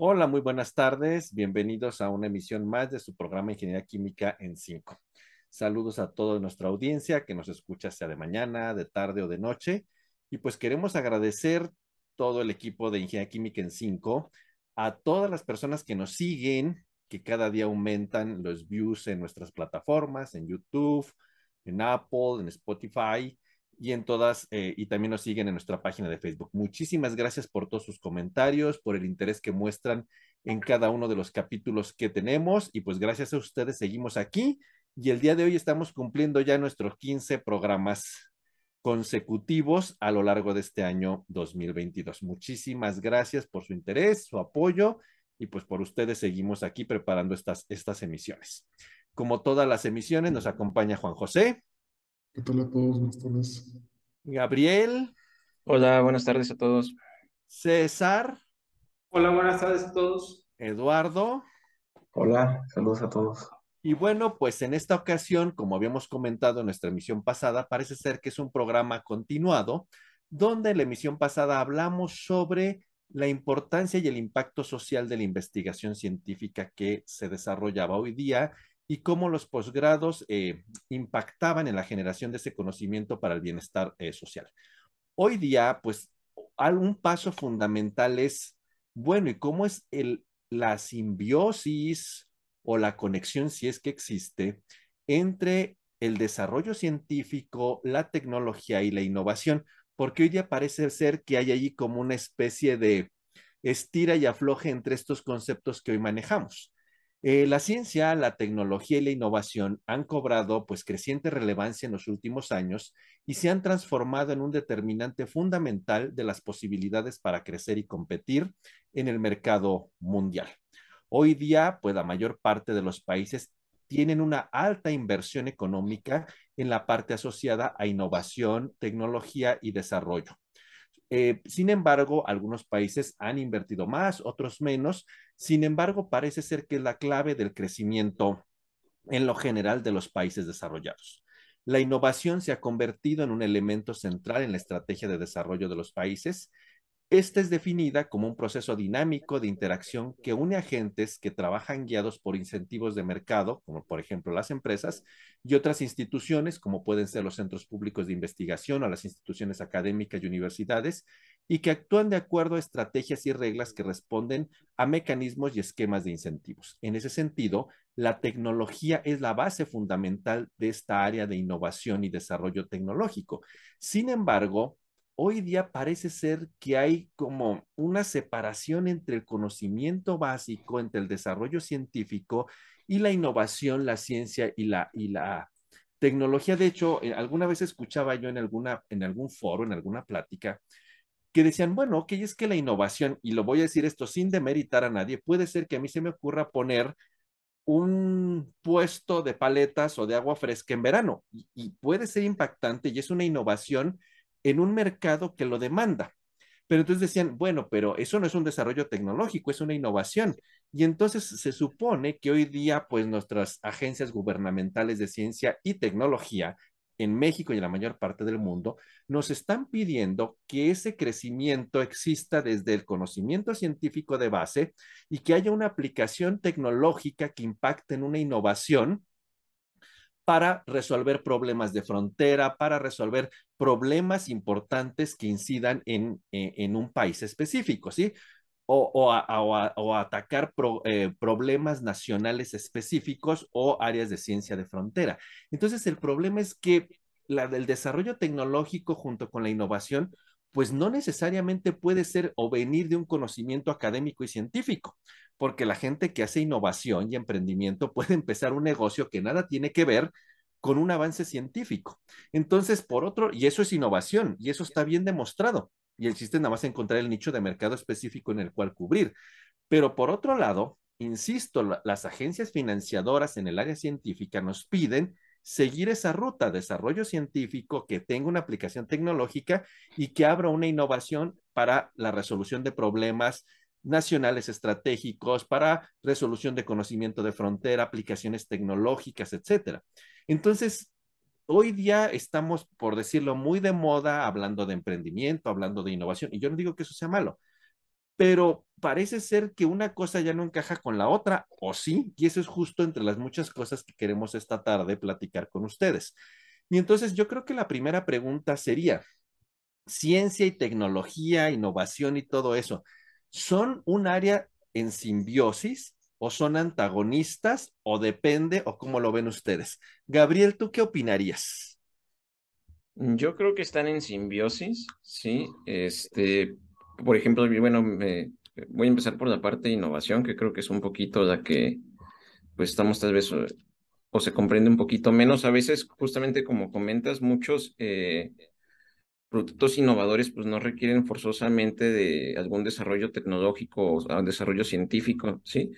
Hola, muy buenas tardes. Bienvenidos a una emisión más de su programa Ingeniería Química en 5. Saludos a toda nuestra audiencia que nos escucha sea de mañana, de tarde o de noche. Y pues queremos agradecer todo el equipo de Ingeniería Química en 5, a todas las personas que nos siguen, que cada día aumentan los views en nuestras plataformas, en YouTube, en Apple, en Spotify y en todas, eh, y también nos siguen en nuestra página de Facebook. Muchísimas gracias por todos sus comentarios, por el interés que muestran en cada uno de los capítulos que tenemos y pues gracias a ustedes seguimos aquí y el día de hoy estamos cumpliendo ya nuestros 15 programas consecutivos a lo largo de este año 2022. Muchísimas gracias por su interés, su apoyo y pues por ustedes seguimos aquí preparando estas, estas emisiones. Como todas las emisiones, nos acompaña Juan José. ¿Qué tal a todos? Buenas tardes. Gabriel. Hola, buenas tardes a todos. César. Hola, buenas tardes a todos. Eduardo. Hola, saludos a todos. Y bueno, pues en esta ocasión, como habíamos comentado en nuestra emisión pasada, parece ser que es un programa continuado, donde en la emisión pasada hablamos sobre la importancia y el impacto social de la investigación científica que se desarrollaba hoy día y cómo los posgrados eh, impactaban en la generación de ese conocimiento para el bienestar eh, social. Hoy día, pues, un paso fundamental es, bueno, ¿y cómo es el, la simbiosis o la conexión, si es que existe, entre el desarrollo científico, la tecnología y la innovación? Porque hoy día parece ser que hay allí como una especie de estira y afloje entre estos conceptos que hoy manejamos. Eh, la ciencia, la tecnología y la innovación han cobrado pues creciente relevancia en los últimos años y se han transformado en un determinante fundamental de las posibilidades para crecer y competir en el mercado mundial. Hoy día, pues la mayor parte de los países tienen una alta inversión económica en la parte asociada a innovación, tecnología y desarrollo. Eh, sin embargo, algunos países han invertido más, otros menos. Sin embargo, parece ser que es la clave del crecimiento en lo general de los países desarrollados. La innovación se ha convertido en un elemento central en la estrategia de desarrollo de los países esta es definida como un proceso dinámico de interacción que une agentes que trabajan guiados por incentivos de mercado, como por ejemplo las empresas, y otras instituciones, como pueden ser los centros públicos de investigación o las instituciones académicas y universidades, y que actúan de acuerdo a estrategias y reglas que responden a mecanismos y esquemas de incentivos. En ese sentido, la tecnología es la base fundamental de esta área de innovación y desarrollo tecnológico. Sin embargo, hoy día parece ser que hay como una separación entre el conocimiento básico, entre el desarrollo científico y la innovación, la ciencia y la, y la tecnología. De hecho, eh, alguna vez escuchaba yo en, alguna, en algún foro, en alguna plática, que decían, bueno, ok, es que la innovación, y lo voy a decir esto sin demeritar a nadie, puede ser que a mí se me ocurra poner un puesto de paletas o de agua fresca en verano y, y puede ser impactante y es una innovación en un mercado que lo demanda. Pero entonces decían, bueno, pero eso no es un desarrollo tecnológico, es una innovación. Y entonces se supone que hoy día, pues nuestras agencias gubernamentales de ciencia y tecnología en México y en la mayor parte del mundo, nos están pidiendo que ese crecimiento exista desde el conocimiento científico de base y que haya una aplicación tecnológica que impacte en una innovación para resolver problemas de frontera, para resolver problemas importantes que incidan en, eh, en un país específico, ¿sí? O, o, atacar eh, problemas nacionales específicos o áreas de ciencia de frontera. Entonces, el problema es que la del desarrollo tecnológico junto con la innovación, pues no necesariamente puede ser o venir de un conocimiento académico y científico porque la gente que hace innovación y emprendimiento puede empezar un negocio que nada tiene que ver con un avance científico. Entonces, por otro, y eso es innovación, y eso está bien demostrado, y el chiste nada más encontrar el nicho de mercado específico en el cual cubrir. Pero por otro lado, insisto, las agencias financiadoras en el área científica nos piden seguir esa ruta, desarrollo científico que tenga una aplicación tecnológica y que abra una innovación para la resolución de problemas nacionales estratégicos para resolución de conocimiento de frontera, aplicaciones tecnológicas, etcétera. Entonces, hoy día estamos, por decirlo, muy de moda hablando de emprendimiento, hablando de innovación, y yo no digo que eso sea malo, pero parece ser que una cosa ya no encaja con la otra, o sí, y eso es justo entre las muchas cosas que queremos esta tarde platicar con ustedes. Y entonces yo creo que la primera pregunta sería, ciencia y tecnología, innovación y todo eso, ¿son un área en simbiosis o son antagonistas o depende o cómo lo ven ustedes? Gabriel, ¿tú qué opinarías? Yo creo que están en simbiosis, sí. Este, por ejemplo, bueno, me, voy a empezar por la parte de innovación, que creo que es un poquito la que pues estamos tal vez o, se comprende un poquito menos. A veces, justamente como comentas, muchos eh, productos innovadores pues no requieren forzosamente de algún desarrollo tecnológico o desarrollo científico, ¿sí?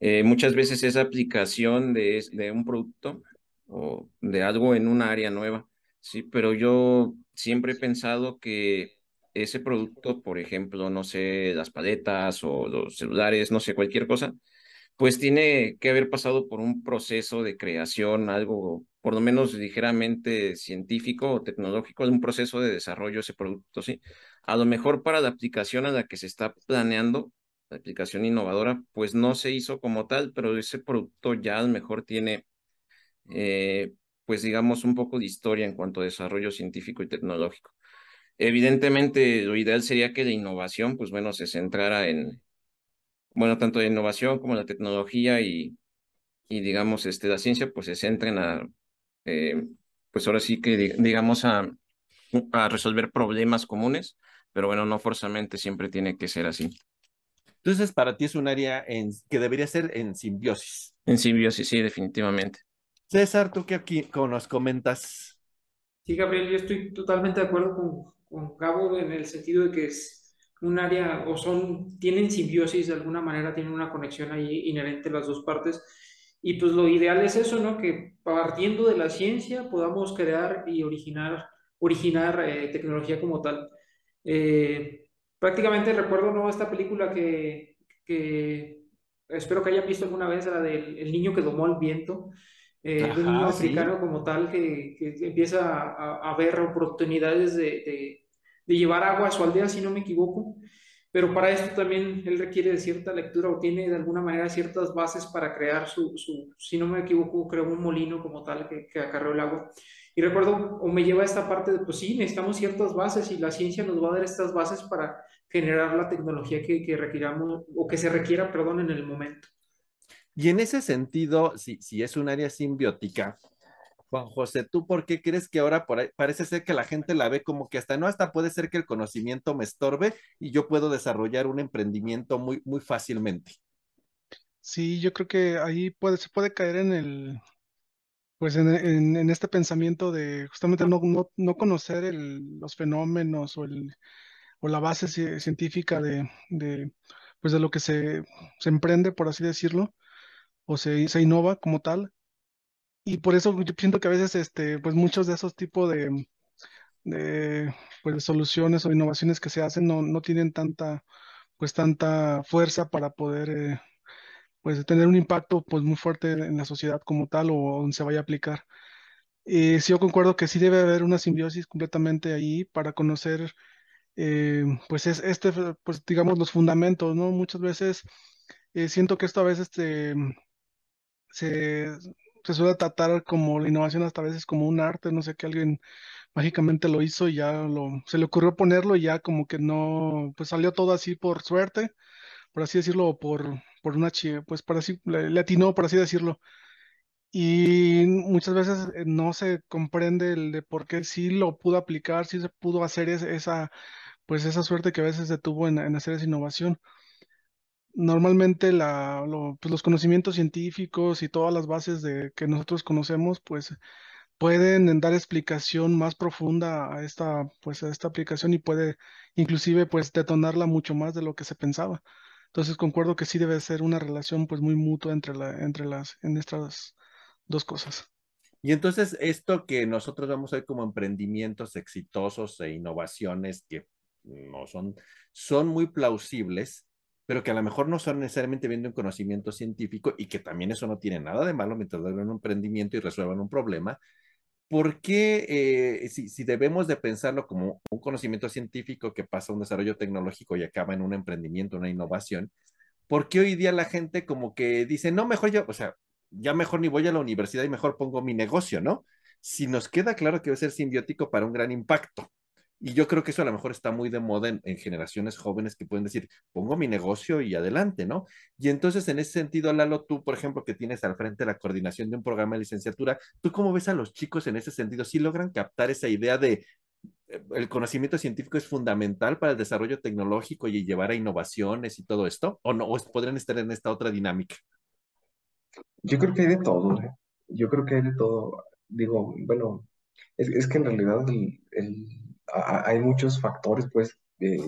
Eh, muchas veces esa aplicación de, un producto o de algo en un área nueva, ¿sí? Pero yo siempre he pensado que ese producto, por ejemplo, no sé, las paletas o los celulares, no sé, cualquier cosa, pues tiene que haber pasado por un proceso de creación, algo por lo menos ligeramente científico o tecnológico, un proceso de desarrollo de ese producto, ¿sí? A lo mejor para la aplicación a la que se está planeando, la aplicación innovadora, pues no se hizo como tal, pero ese producto ya a lo mejor tiene, eh, pues digamos, un poco de historia en cuanto a desarrollo científico y tecnológico. Evidentemente, lo ideal sería que la innovación, pues bueno, se centrara en, bueno, tanto la innovación como la tecnología y, y digamos, este, la ciencia, pues se centren a, eh, pues ahora sí que, digamos, a, a resolver problemas comunes, pero bueno, no forzosamente siempre tiene que ser así. Entonces, para ti es un área en, que debería ser en simbiosis. En simbiosis, sí, definitivamente. César, ¿tú qué aquí nos comentas? Sí, Gabriel, yo estoy totalmente de acuerdo con, con Gabo en el sentido de que es un área o son, tienen simbiosis de alguna manera, tienen una conexión ahí inherente las dos partes. Y pues lo ideal es eso, ¿no? Que partiendo de la ciencia podamos crear y originar, originar eh, tecnología como tal. Eh, prácticamente recuerdo, ¿no? Esta película que, que espero que hayan visto alguna vez, la del el niño que domó el viento. Eh, de un niño africano como tal que, que empieza a, a, ver oportunidades de, de, de llevar agua a su aldea, si no me equivoco. Pero para esto también él requiere de cierta lectura o tiene de alguna manera ciertas bases para crear su, su si no me equivoco, creó un molino como tal que, que acarreó el agua. Y recuerdo, o me lleva a esta parte de, pues sí, necesitamos ciertas bases y la ciencia nos va a dar estas bases para generar la tecnología que, que requiramos o que se requiera, perdón, en el momento. Y en ese sentido, si, si es un área simbiótica, Juan José, ¿tú por qué crees que ahora por ahí, parece ser que la gente la ve como que hasta no, hasta puede ser que el conocimiento me estorbe y yo puedo desarrollar un emprendimiento muy, muy fácilmente? Sí, yo creo que ahí puede, se puede caer en el, pues en, en, en este pensamiento de justamente no, no, no conocer los fenómenos o, el, o la base científica de, de, pues de lo que se, se emprende, por así decirlo, o se, se innova como tal y por eso yo siento que a veces, este, pues muchos de esos tipos de, de, pues, soluciones o innovaciones que se hacen no, no tienen tanta, pues tanta fuerza para poder, eh, pues tener un impacto, pues muy fuerte en la sociedad como tal o donde se vaya a aplicar. Eh, sí, yo concuerdo que sí debe haber una simbiosis completamente ahí para conocer, eh, pues es este, pues digamos los fundamentos, ¿no? Muchas veces eh, siento que esto a veces este, se, se suele tratar como la innovación hasta a veces como un arte, no sé, que alguien mágicamente lo hizo y ya lo, se le ocurrió ponerlo y ya como que no, pues salió todo así por suerte, por así decirlo, por, por una, pues para así, le, le atinó, por así decirlo. Y muchas veces eh, no se comprende el de por qué sí lo pudo aplicar, sí se pudo hacer esa, pues esa suerte que a veces se tuvo en, en hacer esa innovación normalmente la, pues los conocimientos científicos y todas las bases de, que nosotros conocemos, pues pueden dar explicación más profunda a esta, pues, a esta aplicación y puede inclusive pues detonarla mucho más de lo que se pensaba. Entonces concuerdo que sí debe ser una relación pues muy mutua entre, la, entre las, en estas dos cosas. Y entonces esto que nosotros vamos a ver como emprendimientos exitosos e innovaciones que no son, son muy plausibles, pero que a lo mejor no son necesariamente viendo un conocimiento científico y que también eso no tiene nada de malo mientras hagan un emprendimiento y resuelvan un problema, ¿por qué eh, si, si, debemos de pensarlo como un conocimiento científico que pasa a un desarrollo tecnológico y acaba en un emprendimiento, una innovación, ¿por qué hoy día la gente como que dice, no, mejor yo, o sea, ya mejor ni voy a la universidad y mejor pongo mi negocio, ¿no? Si nos queda claro que va a ser simbiótico para un gran impacto. Y yo creo que eso a lo mejor está muy de moda en, en, generaciones jóvenes que pueden decir, pongo mi negocio y adelante, ¿no? Y entonces, en ese sentido, Lalo, tú, por ejemplo, que tienes al frente la coordinación de un programa de licenciatura, ¿tú cómo ves a los chicos en ese sentido? ¿Sí logran captar esa idea de eh, el conocimiento científico es fundamental para el desarrollo tecnológico y llevar a innovaciones y todo esto? ¿O no? ¿O podrían estar en esta otra dinámica? Yo creo que hay de todo, ¿eh? Yo creo que hay de todo. Digo, bueno, es, que en realidad el hay muchos factores, pues,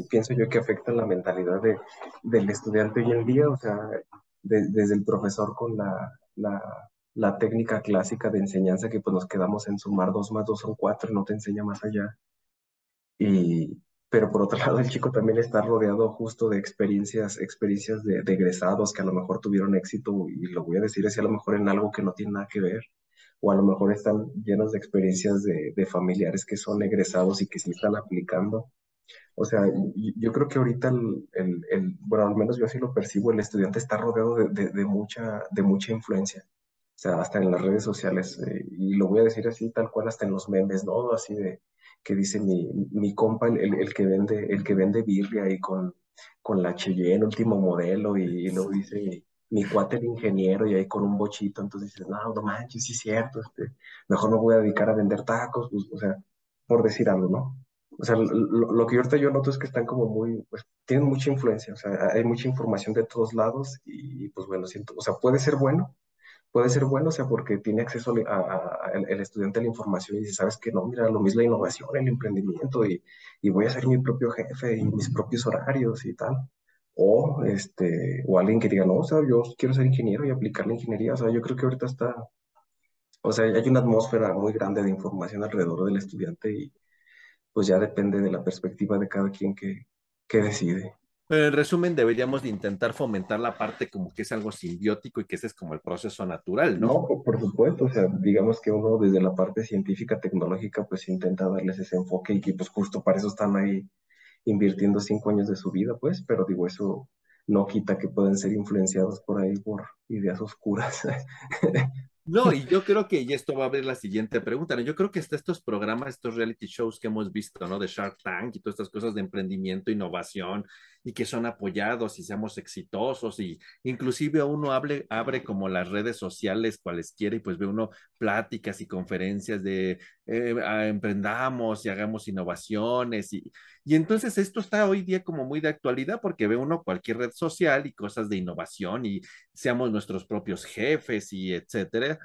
pienso yo que afectan la mentalidad de, del estudiante hoy en día, o sea, de, desde el profesor con la, la, la, técnica clásica de enseñanza que pues nos quedamos en sumar dos más dos son cuatro, no te enseña más allá. Y, pero por otro lado el chico también está rodeado justo de experiencias, experiencias de, de egresados que a lo mejor tuvieron éxito, y lo voy a decir así, a lo mejor en algo que no tiene nada que ver o a lo mejor están llenos de experiencias de, de, familiares que son egresados y que sí están aplicando. O sea, yo creo que ahorita, el, el, el, bueno, al menos yo así lo percibo, el estudiante está rodeado de, de, de mucha, de mucha influencia. O sea, hasta en las redes sociales, eh, y lo voy a decir así, tal cual, hasta en los memes, ¿no? Así de, que dice mi, mi compa, el, el, que vende, el que vende birria y con, con la Cheyenne, último modelo, y, y luego dice mi cuate el ingeniero y ahí con un bochito, entonces dices, no, no manches, sí es cierto, este, mejor me voy a dedicar a vender tacos, pues, o sea, por decir algo, ¿no? O sea, lo, lo, que ahorita yo noto es que están como muy, pues, tienen mucha influencia, o sea, hay mucha información de todos lados y, pues, bueno, siento, o sea, puede ser bueno, puede ser bueno, o sea, porque tiene acceso a, a, a el, estudiante a la información y dice, sabes que no, mira, lo mismo la innovación, el emprendimiento y, y voy a ser mi propio jefe y mis propios horarios y tal o, este, o alguien que diga, no, o sea, yo quiero ser ingeniero y aplicar la ingeniería. O sea, yo creo que ahorita está, o sea, hay una atmósfera muy grande de información alrededor del estudiante y pues ya depende de la perspectiva de cada quien que, que decide. Pero en resumen, deberíamos de intentar fomentar la parte como que es algo simbiótico y que ese es como el proceso natural, ¿no? No, por supuesto, o sea, digamos que uno desde la parte científica, tecnológica, pues intenta darles ese enfoque y que pues justo para eso están ahí invirtiendo cinco años de su vida, pues, pero digo, eso no quita que pueden ser influenciados por ahí por ideas oscuras. No, y yo creo que, y esto va a abrir la siguiente pregunta, ¿no? yo creo que hasta estos programas, estos reality shows que hemos visto, ¿no? De Shark Tank y todas estas cosas de emprendimiento, innovación, y que son apoyados y seamos exitosos, y inclusive uno abre, abre como las redes sociales cualesquiera, y pues ve uno pláticas y conferencias de eh, emprendamos y hagamos innovaciones, y, y entonces esto está hoy día como muy de actualidad, porque ve uno cualquier red social y cosas de innovación, y seamos nuestros propios jefes, y etcétera.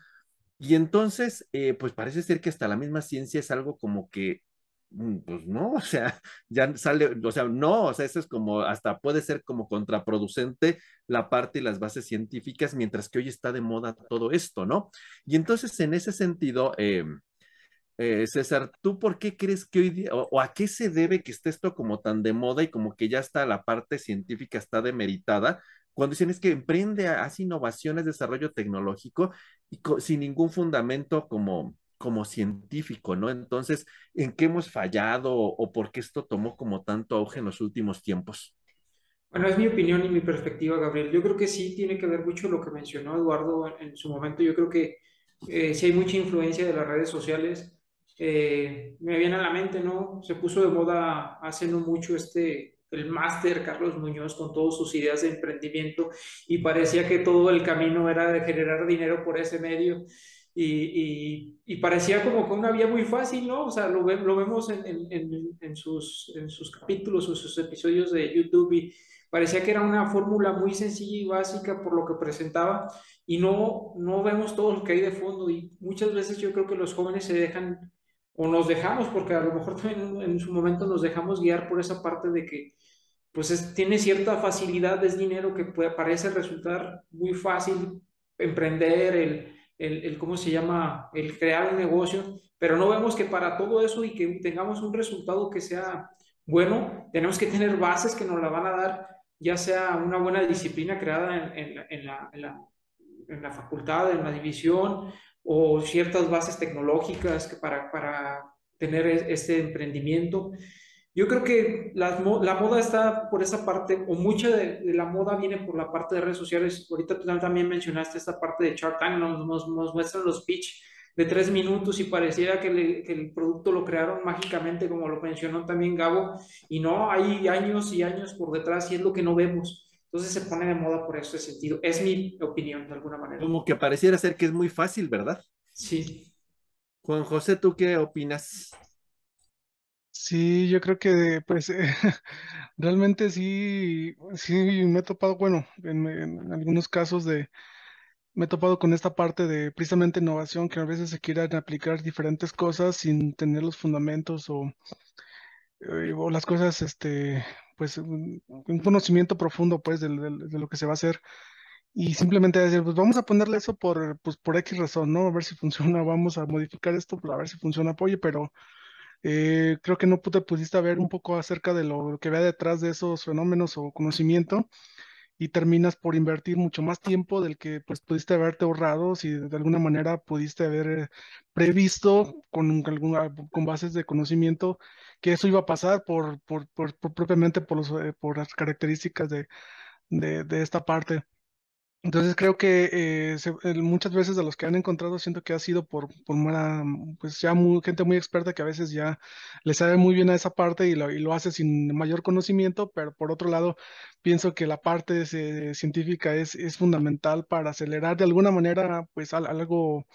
Y entonces, eh, pues parece ser que hasta la misma ciencia es algo como que, pues no, o sea, ya sale, o sea, no, o sea, eso es como, hasta puede ser como contraproducente la parte y las bases científicas, mientras que hoy está de moda todo esto, ¿no? Y entonces, en ese sentido, eh, eh, César, ¿tú por qué crees que hoy o, o, a qué se debe que esté esto como tan de moda y como que ya está la parte científica está demeritada? Cuando dicen es que emprende, hace innovaciones, desarrollo tecnológico y sin ningún fundamento como, como científico, ¿no? Entonces, ¿en qué hemos fallado o, por qué esto tomó como tanto auge en los últimos tiempos? Bueno, es mi opinión y mi perspectiva, Gabriel. Yo creo que sí tiene que ver mucho lo que mencionó Eduardo en, en su momento. Yo creo que eh, sí hay mucha influencia de las redes sociales. Eh, me viene a la mente, ¿no? Se puso de moda hace no mucho este el máster Carlos Muñoz con todas sus ideas de emprendimiento y parecía que todo el camino era de generar dinero por ese medio y, y, parecía como que una vía muy fácil, ¿no? O sea, lo, lo vemos en, en, en, sus, en sus capítulos o sus episodios de YouTube y parecía que era una fórmula muy sencilla y básica por lo que presentaba y no, no vemos todo lo que hay de fondo y muchas veces yo creo que los jóvenes se dejan o nos dejamos, porque a lo mejor también en su momento nos dejamos guiar por esa parte de que pues es, tiene cierta facilidad, es dinero que puede, parece resultar muy fácil emprender, el, el, el, ¿cómo se llama?, el crear un negocio, pero no vemos que para todo eso y que tengamos un resultado que sea bueno, tenemos que tener bases que nos la van a dar, ya sea una buena disciplina creada en, en, en, la, en la, la, facultad, en la división, o ciertas bases tecnológicas que para, para tener este emprendimiento. Yo creo que la, la, moda está por esa parte, o mucha de, la moda viene por la parte de redes sociales. Ahorita tú también mencionaste esta parte de Shark Tank, nos, nos, nos muestran los pitch de tres minutos y pareciera que, que, el producto lo crearon mágicamente, como lo mencionó también Gabo, y no, hay años y años por detrás y es lo que no vemos. Entonces se pone de moda por ese sentido. Es mi opinión, de alguna manera. Como que pareciera ser que es muy fácil, ¿verdad? Sí. Juan José, ¿tú qué opinas? Sí, yo creo que pues realmente sí, sí me he topado, bueno, en, algunos casos de, me he topado con esta parte de precisamente innovación, que a veces se quieran aplicar diferentes cosas sin tener los fundamentos o, eh, o las cosas, este, pues un, conocimiento profundo pues de, de, lo que se va a hacer y simplemente decir, pues vamos a ponerle eso por, pues, por X razón, ¿no? A ver si funciona, vamos a modificar esto, pues, a ver si funciona apoyo, pero eh, creo que no te pudiste ver un poco acerca de lo que vea detrás de esos fenómenos o conocimiento y terminas por invertir mucho más tiempo del que pues pudiste haberte ahorrado si de alguna manera pudiste haber eh, previsto con, con bases de conocimiento que eso iba a pasar por, por, por, propiamente por, los, eh, por las características de, de, de esta parte. Entonces creo que eh, muchas veces de los que han encontrado siento que ha sido por, por pues ya gente muy experta que a veces ya le sabe muy bien a esa parte y lo, y lo hace sin mayor conocimiento, pero por otro lado pienso que la parte científica es, es fundamental para acelerar de alguna manera pues algo,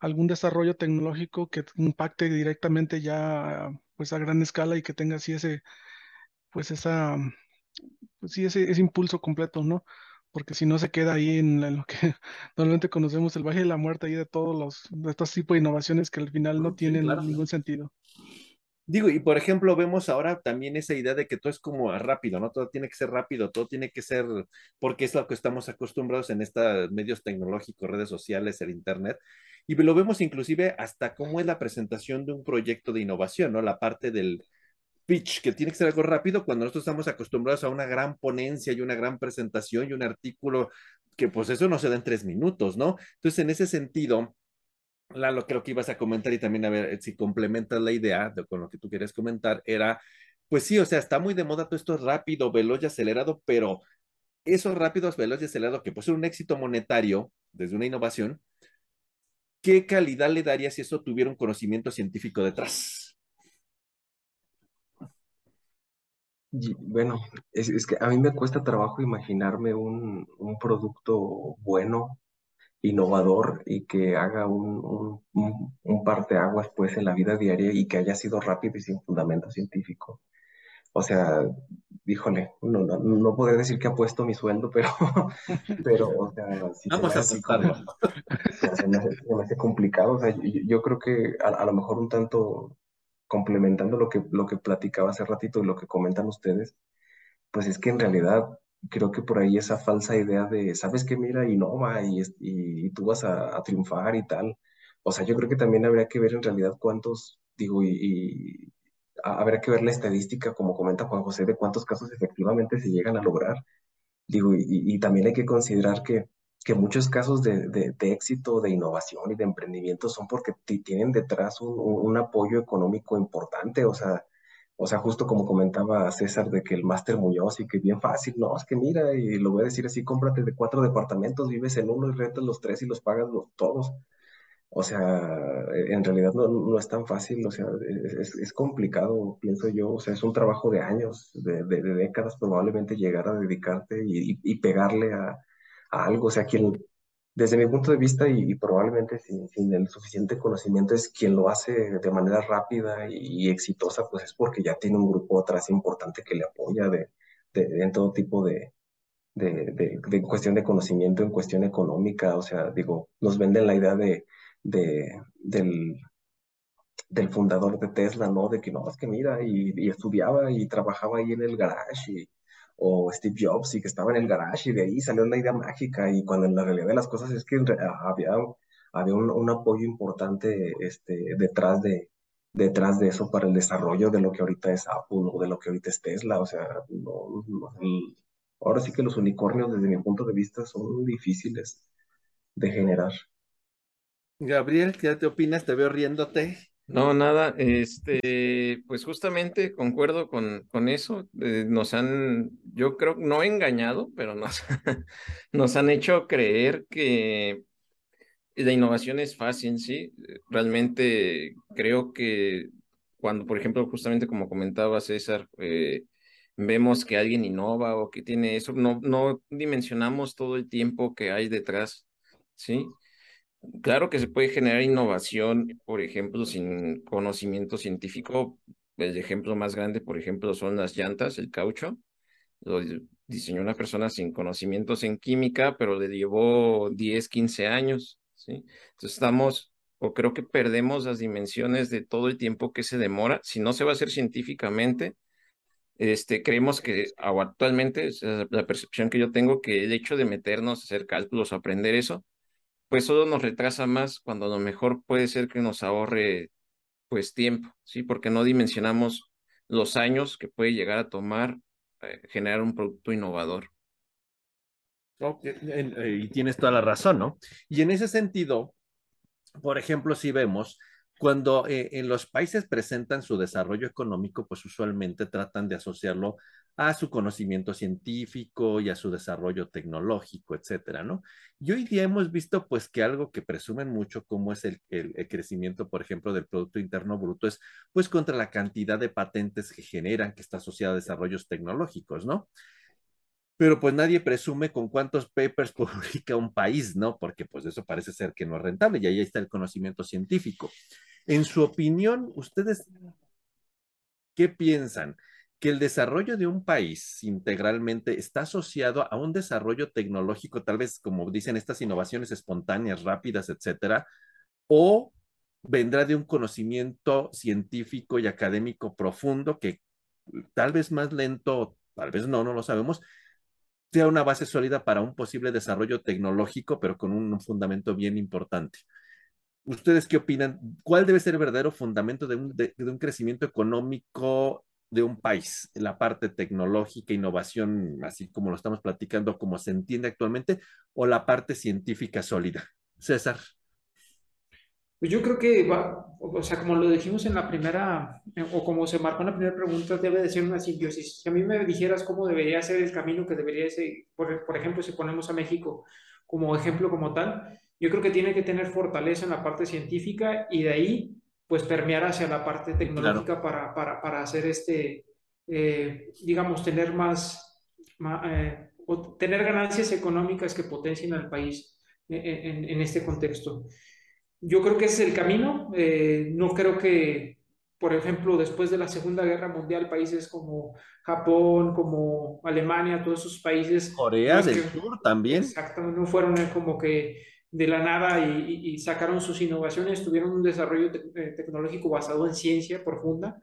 algún desarrollo tecnológico que impacte directamente ya pues a gran escala y que tenga así ese, pues esa, pues sí, ese, ese impulso completo, ¿no? Porque si no se queda ahí en, lo que normalmente conocemos el Valle de la Muerte, ahí de todos los, de estos tipos de innovaciones que al final no tienen ningún sentido. Digo, y por ejemplo, vemos ahora también esa idea de que todo es como rápido, ¿no? Todo tiene que ser rápido, todo tiene que ser, porque es lo que estamos acostumbrados en estos medios tecnológicos, redes sociales, el Internet, y lo vemos inclusive hasta cómo es la presentación de un proyecto de innovación, ¿no? La parte del, pitch, que tiene que ser algo rápido cuando nosotros estamos acostumbrados a una gran ponencia y una gran presentación y un artículo que pues eso no se da en tres minutos, ¿no? Entonces, en ese sentido, lo creo que ibas a comentar y también a ver si complementas la idea de, con lo que tú quieres comentar, era, pues sí, o sea, está muy de moda todo esto rápido, veloz y acelerado, pero esos rápidos, veloz y acelerado, que puede ser un éxito monetario desde una innovación, ¿qué calidad le daría si eso tuviera un conocimiento científico detrás? Bueno, es, que a mí me cuesta trabajo imaginarme un, producto bueno, innovador y que haga un, un, un, parteaguas pues en la vida diaria y que haya sido rápido y sin fundamento científico. O sea, híjole, no, no, no podría decir que ha puesto mi sueldo, pero, pero o sea, si Vamos a aceptarlo. Se, me hace, complicado. O sea, yo, creo que a, lo mejor un tanto complementando lo que, lo que platicaba hace ratito y lo que comentan ustedes, pues es que en realidad creo que por ahí esa falsa idea de, sabes que mira, innova y, y, y tú vas a, triunfar y tal. O sea, yo creo que también habría que ver en realidad cuántos, digo, y, y habría que ver la estadística, como comenta Juan José, de cuántos casos efectivamente se llegan a lograr. Digo, y también hay que considerar que que muchos casos de, de, éxito, de innovación y de emprendimiento son porque tienen detrás un, un, apoyo económico importante, o sea, o sea, justo como comentaba César de que el máster Muñoz y que bien fácil, no, es que mira, y lo voy a decir así, cómprate de cuatro departamentos, vives en uno y rentas los tres y los pagas los, todos. O sea, en realidad no, no es tan fácil, o sea, es, es, complicado, pienso yo, o sea, es un trabajo de años, de, de, décadas probablemente llegar a dedicarte y, y pegarle a, algo. O sea, quien, desde mi punto de vista y, probablemente sin, el suficiente conocimiento, es quien lo hace de manera rápida y, exitosa, pues es porque ya tiene un grupo atrás importante que le apoya de, de, en todo tipo de, de, de, cuestión de conocimiento, en cuestión económica. O sea, digo, nos venden la idea de, de, del, del fundador de Tesla, ¿no? De que no, es que mira, y, y estudiaba y trabajaba ahí en el garage y o Steve Jobs y que estaba en el garage y de ahí salió una idea mágica y cuando en la realidad de las cosas es que había, había un, apoyo importante este, detrás, de, detrás de eso para el desarrollo de lo que ahorita es Apple o de lo que ahorita es Tesla. O sea, ahora sí que los unicornios desde mi punto de vista son difíciles de generar. Gabriel, ¿qué te opinas? Te veo riéndote. No, nada, este, pues justamente concuerdo con, con eso. eh, nos han, yo creo, no engañado, pero nos, nos han hecho creer que la innovación es fácil, sí. Realmente creo que cuando, por ejemplo, justamente como comentaba César, eh, vemos que alguien innova o que tiene eso, no, no dimensionamos todo el tiempo que hay detrás, ¿sí? Claro que se puede generar innovación, por ejemplo, sin conocimiento científico. El ejemplo más grande, por ejemplo, son las llantas, el caucho. Lo di- diseñó una persona sin conocimientos en química, pero le llevó 10, 15 años, ¿sí? Entonces estamos, o creo que perdemos las dimensiones de todo el tiempo que se demora. Si no se va a hacer científicamente, este, creemos que actualmente, es la percepción que yo tengo, que el hecho de meternos a hacer cálculos, aprender eso, pues solo nos retrasa más cuando a lo mejor puede ser que nos ahorre pues tiempo, ¿sí? Porque no dimensionamos los años que puede llegar a tomar eh, generar un producto innovador. Eh, y tienes toda la razón, ¿no? Y en ese sentido, por ejemplo, si vemos, cuando eh, en los países presentan su desarrollo económico, pues usualmente tratan de asociarlo a su conocimiento científico y a su desarrollo tecnológico, etcétera, ¿no? Y hoy día hemos visto, pues, que algo que presumen mucho, como es el, el- crecimiento, por ejemplo, del Producto Interno Bruto, es, pues, contra la cantidad de patentes que generan, que está asociada a desarrollos tecnológicos, ¿no? Pero pues nadie presume con cuántos papers publica un país, ¿no? Porque pues eso parece ser que no es rentable y ahí está el conocimiento científico. En su opinión, ¿ustedes qué piensan? ¿Que el desarrollo de un país integralmente está asociado a un desarrollo tecnológico, tal vez como dicen estas innovaciones espontáneas, rápidas, etcétera? ¿O vendrá de un conocimiento científico y académico profundo que tal vez más lento, tal vez no, no lo sabemos, sea una base sólida para un posible desarrollo tecnológico, pero con un fundamento bien importante. ¿Ustedes qué opinan? ¿Cuál debe ser el verdadero fundamento de un, de un crecimiento económico de un país? La parte tecnológica, innovación, así como lo estamos platicando, como se entiende actualmente, o la parte científica sólida. César. Pues yo creo que va, o sea, como lo dijimos en la primera, eh, o como se marcó en la primera pregunta, debe de ser una simbiosis. Si a mí me dijeras cómo debería ser el camino que debería ser, por, por ejemplo, si ponemos a México como ejemplo como tal, yo creo que tiene que tener fortaleza en la parte científica y de ahí, pues, permear hacia la parte tecnológica para, para, para hacer este, eh, digamos, tener más, más eh, o tener ganancias económicas que potencien al país en, en, en este contexto. Yo creo que ese es el camino. Eh, no creo que, por ejemplo, después de la Segunda Guerra Mundial, países como Japón, como Alemania, todos esos países... Corea no es del que- Sur también. Exactamente, no fueron eh, como que de la nada y, sacaron sus innovaciones, tuvieron un desarrollo te- eh, tecnológico basado en ciencia profunda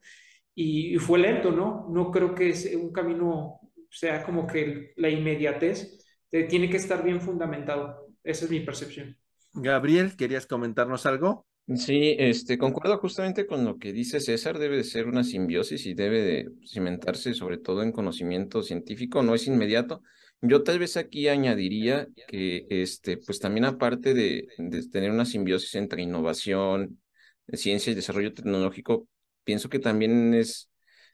y, y fue lento, ¿no? No creo que es un camino sea como que la inmediatez, eh, tiene que estar bien fundamentado. Esa es mi percepción. Gabriel, ¿querías comentarnos algo? Sí, este, concuerdo justamente con lo que dice César, debe de ser una simbiosis y debe de cimentarse sobre todo en conocimiento científico, no es inmediato. Yo tal vez aquí añadiría que, este, pues también aparte de, de tener una simbiosis entre innovación, ciencia y desarrollo tecnológico, pienso que también es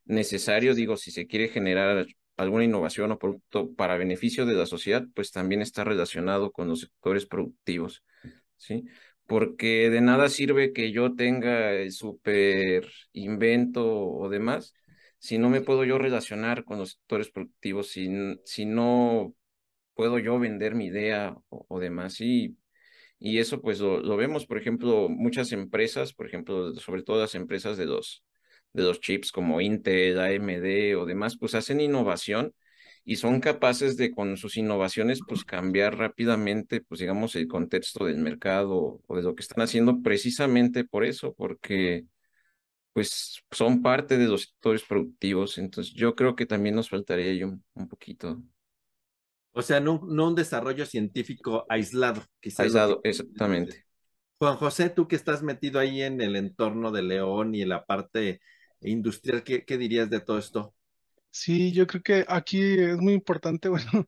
necesario, digo, si se quiere generar alguna innovación o producto para beneficio de la sociedad, pues también está relacionado con los sectores productivos, ¿sí? porque de nada sirve que yo tenga el super invento o demás si no me puedo yo relacionar con los sectores productivos, si, si no puedo yo vender mi idea o, o demás. Y, y eso pues lo, lo vemos, por ejemplo, muchas empresas, por ejemplo, sobre todo las empresas de los, de los chips como Intel, AMD o demás, pues hacen innovación y son capaces de con sus innovaciones pues cambiar rápidamente pues digamos el contexto del mercado o de lo que están haciendo precisamente por eso, porque pues son parte de los sectores productivos, entonces yo creo que también nos faltaría ahí un, un poquito O sea, no, no un desarrollo científico aislado, quizás. aislado, que- exactamente. Juan José, tú que estás metido ahí en el entorno de León y en la parte industrial, ¿qué, qué dirías de todo esto? Sí, yo creo que aquí es muy importante, bueno,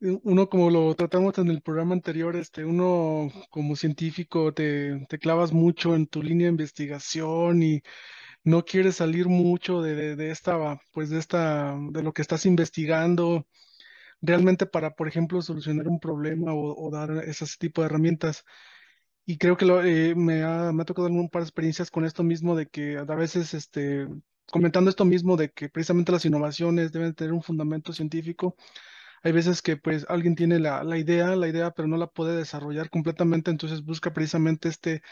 uno como lo tratamos en el programa anterior, este, uno como científico te, te clavas mucho en tu línea de investigación y no quieres salir mucho de, de, esta, pues de esta, de lo que estás investigando realmente para, por ejemplo, solucionar un problema o, dar ese tipo de herramientas. Y creo que eh, me, ha, me ha tocado un par de experiencias con esto mismo de que a veces, este, comentando esto mismo de que precisamente las innovaciones deben tener un fundamento científico, hay veces que pues alguien tiene la, la, idea, la idea, pero no la puede desarrollar completamente, entonces busca precisamente este,